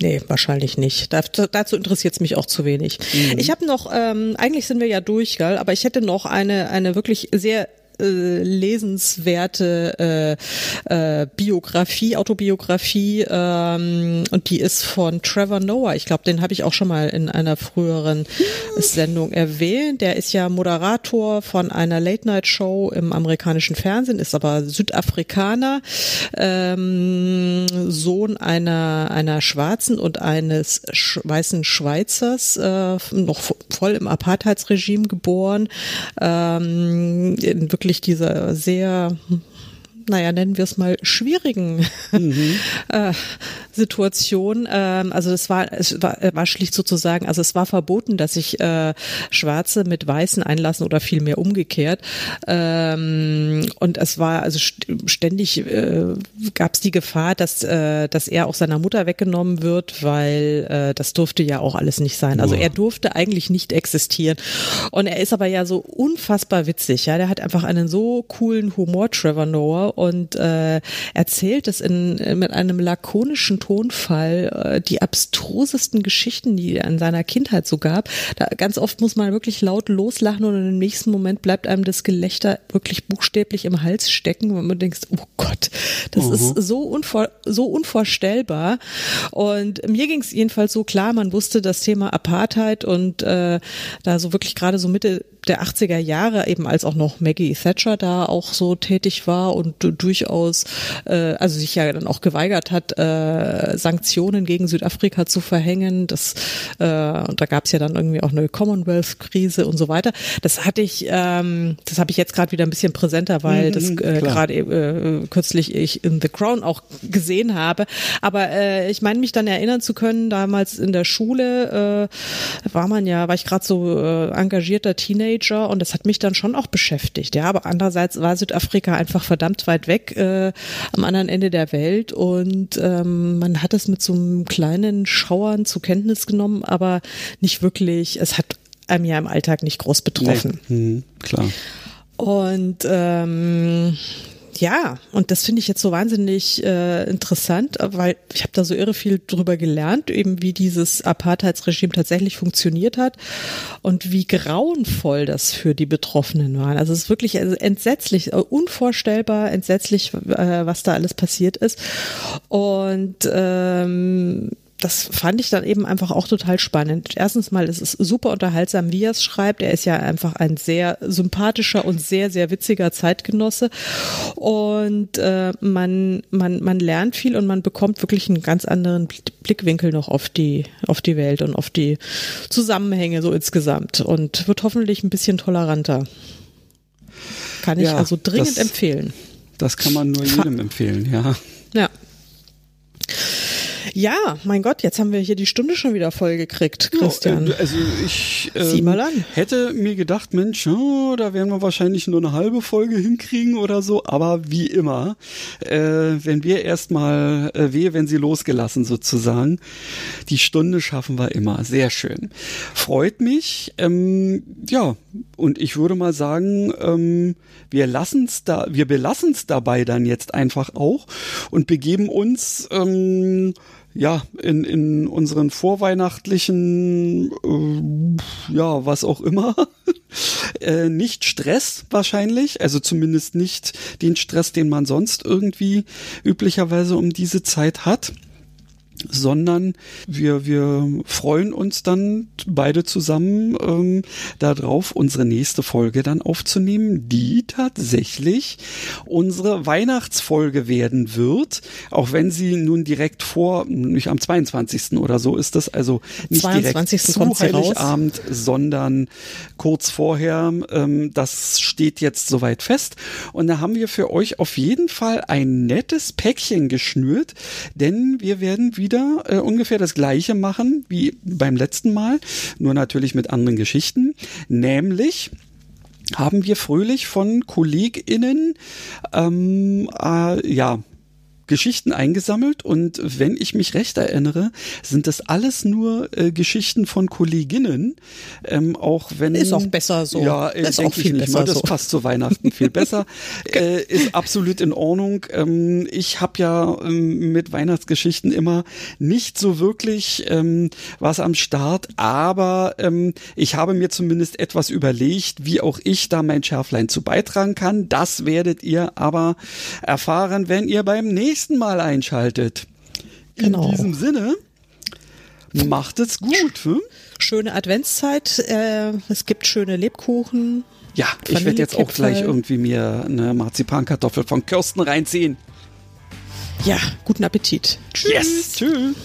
Nee, wahrscheinlich nicht. Da, dazu interessiert es mich auch zu wenig. Ich habe noch, ähm, eigentlich sind wir ja durch, gell? aber ich hätte noch eine, eine wirklich sehr äh, lesenswerte äh, äh, Biografie, Autobiografie ähm, und die ist von Trevor Noah. Ich glaube, den habe ich auch schon mal in einer früheren Sendung erwähnt. Der ist ja Moderator von einer Late-Night-Show im amerikanischen Fernsehen, ist aber Südafrikaner, ähm, Sohn einer, einer Schwarzen und eines sch weißen Schweizers, äh, noch vo- voll im Apartheidsregime geboren, ähm, in wirklich dieser sehr naja, nennen wir es mal schwierigen (laughs) äh, Situation. Ähm, also es war, es war, äh, war schlicht sozusagen, also es war verboten, dass sich äh, Schwarze mit Weißen einlassen oder vielmehr umgekehrt. Ähm, und es war also st ständig äh, gab es die Gefahr, dass äh, dass er auch seiner Mutter weggenommen wird, weil äh, das durfte ja auch alles nicht sein. Also er durfte eigentlich nicht existieren. Und er ist aber ja so unfassbar witzig. Ja, der hat einfach einen so coolen Humor, Trevor Noah, und äh, erzählt es in, mit einem lakonischen Tonfall äh, die abstrusesten Geschichten, die er in seiner Kindheit so gab. Da, ganz oft muss man wirklich laut loslachen und im nächsten Moment bleibt einem das Gelächter wirklich buchstäblich im Hals stecken, und man denkt, oh Gott, das ist so, unvor, so unvorstellbar. Und mir ging es jedenfalls so klar, man wusste das Thema Apartheid und äh, da so wirklich gerade so Mitte der 80er Jahre, eben als auch noch Maggie Thatcher da auch so tätig war und du- durchaus, äh, also sich ja dann auch geweigert hat, äh, Sanktionen gegen Südafrika zu verhängen. Das, äh, und da gab es ja dann irgendwie auch eine Commonwealth-Krise und so weiter. Das hatte ich, ähm, das habe ich jetzt gerade wieder ein bisschen präsenter, weil das äh, klar. gerade äh, kürzlich ich in The Crown auch gesehen habe. Aber äh, ich meine mich dann erinnern zu können, damals in der Schule äh, war man ja, war ich gerade so äh, engagierter Teenager und das hat mich dann schon auch beschäftigt. Ja, aber andererseits war Südafrika einfach verdammt weit weg äh, am anderen Ende der Welt und ähm, man hat es mit so einem kleinen Schauern zur Kenntnis genommen, aber nicht wirklich. Es hat einem ja im Alltag nicht groß betroffen. Hm, klar. Und ähm, ja, und das finde ich jetzt so wahnsinnig äh, interessant, weil ich habe da so irre viel drüber gelernt, eben wie dieses Apartheidsregime tatsächlich funktioniert hat und wie grauenvoll das für die Betroffenen war. Also es ist wirklich also entsetzlich, äh, unvorstellbar entsetzlich, äh, was da alles passiert ist. Und ähm, das fand ich dann eben einfach auch total spannend. Erstens mal ist es super unterhaltsam, wie er es schreibt. Er ist ja einfach ein sehr sympathischer und sehr, sehr witziger Zeitgenosse. Und äh, man, man, man lernt viel und man bekommt wirklich einen ganz anderen Blickwinkel noch auf die, auf die Welt und auf die Zusammenhänge so insgesamt und wird hoffentlich ein bisschen toleranter. Kann ich Ja, also dringend das- empfehlen. Das kann man nur jedem empfehlen, ja. Ja. Ja, mein Gott, jetzt haben wir hier die Stunde schon wieder voll gekriegt, Christian. Ja, äh, also ich Sieh ähm, mal an. hätte mir gedacht, Mensch, oh, da werden wir wahrscheinlich nur eine halbe Folge hinkriegen oder so, aber wie immer, äh, wenn wir erstmal, äh, wehe, wenn sie losgelassen sozusagen, die Stunde schaffen wir immer. Sehr schön. Freut mich. Ähm, ja, und ich würde mal sagen, ähm, wir lassen's da, wir belassen's dabei dann jetzt einfach auch und begeben uns ähm, ja, in, in unseren vorweihnachtlichen, äh, ja, was auch immer, (laughs) äh, nicht Stress wahrscheinlich, also zumindest nicht den Stress, den man sonst irgendwie üblicherweise um diese Zeit hat. Sondern wir, wir freuen uns dann beide zusammen ähm, darauf, unsere nächste Folge dann aufzunehmen, die tatsächlich unsere Weihnachtsfolge werden wird, auch wenn sie nun direkt vor, nicht am 22. oder so ist das, also nicht 22. direkt zu Heiligabend, sondern kurz vorher, ähm, das steht jetzt soweit fest und da haben wir für euch auf jeden Fall ein nettes Päckchen geschnürt, denn wir werden wieder wieder äh, ungefähr das gleiche machen wie beim letzten Mal, nur natürlich mit anderen Geschichten, nämlich haben wir fröhlich von KollegInnen ähm, äh, ja Geschichten eingesammelt und wenn ich mich recht erinnere, sind das alles nur äh, Geschichten von Kolleginnen, ähm, auch wenn ist auch besser so. Ja, äh, ist auch viel nicht besser mal. Das so. passt zu Weihnachten viel besser. (laughs) äh, ist absolut in Ordnung. Ähm, ich habe ja ähm, mit Weihnachtsgeschichten immer nicht so wirklich ähm, was am Start, aber ähm, ich habe mir zumindest etwas überlegt, wie auch ich da mein Schärflein zu beitragen kann. Das werdet ihr aber erfahren, wenn ihr beim nächsten nächsten Mal einschaltet. Genau. In diesem Sinne, macht es gut. Hm? Schöne Adventszeit. Äh, es gibt schöne Lebkuchen. Ja, ich werde jetzt auch gleich irgendwie mir eine Marzipankartoffel von Kirsten reinziehen. Ja, guten Appetit. Tschüss. Yes. Tschüss.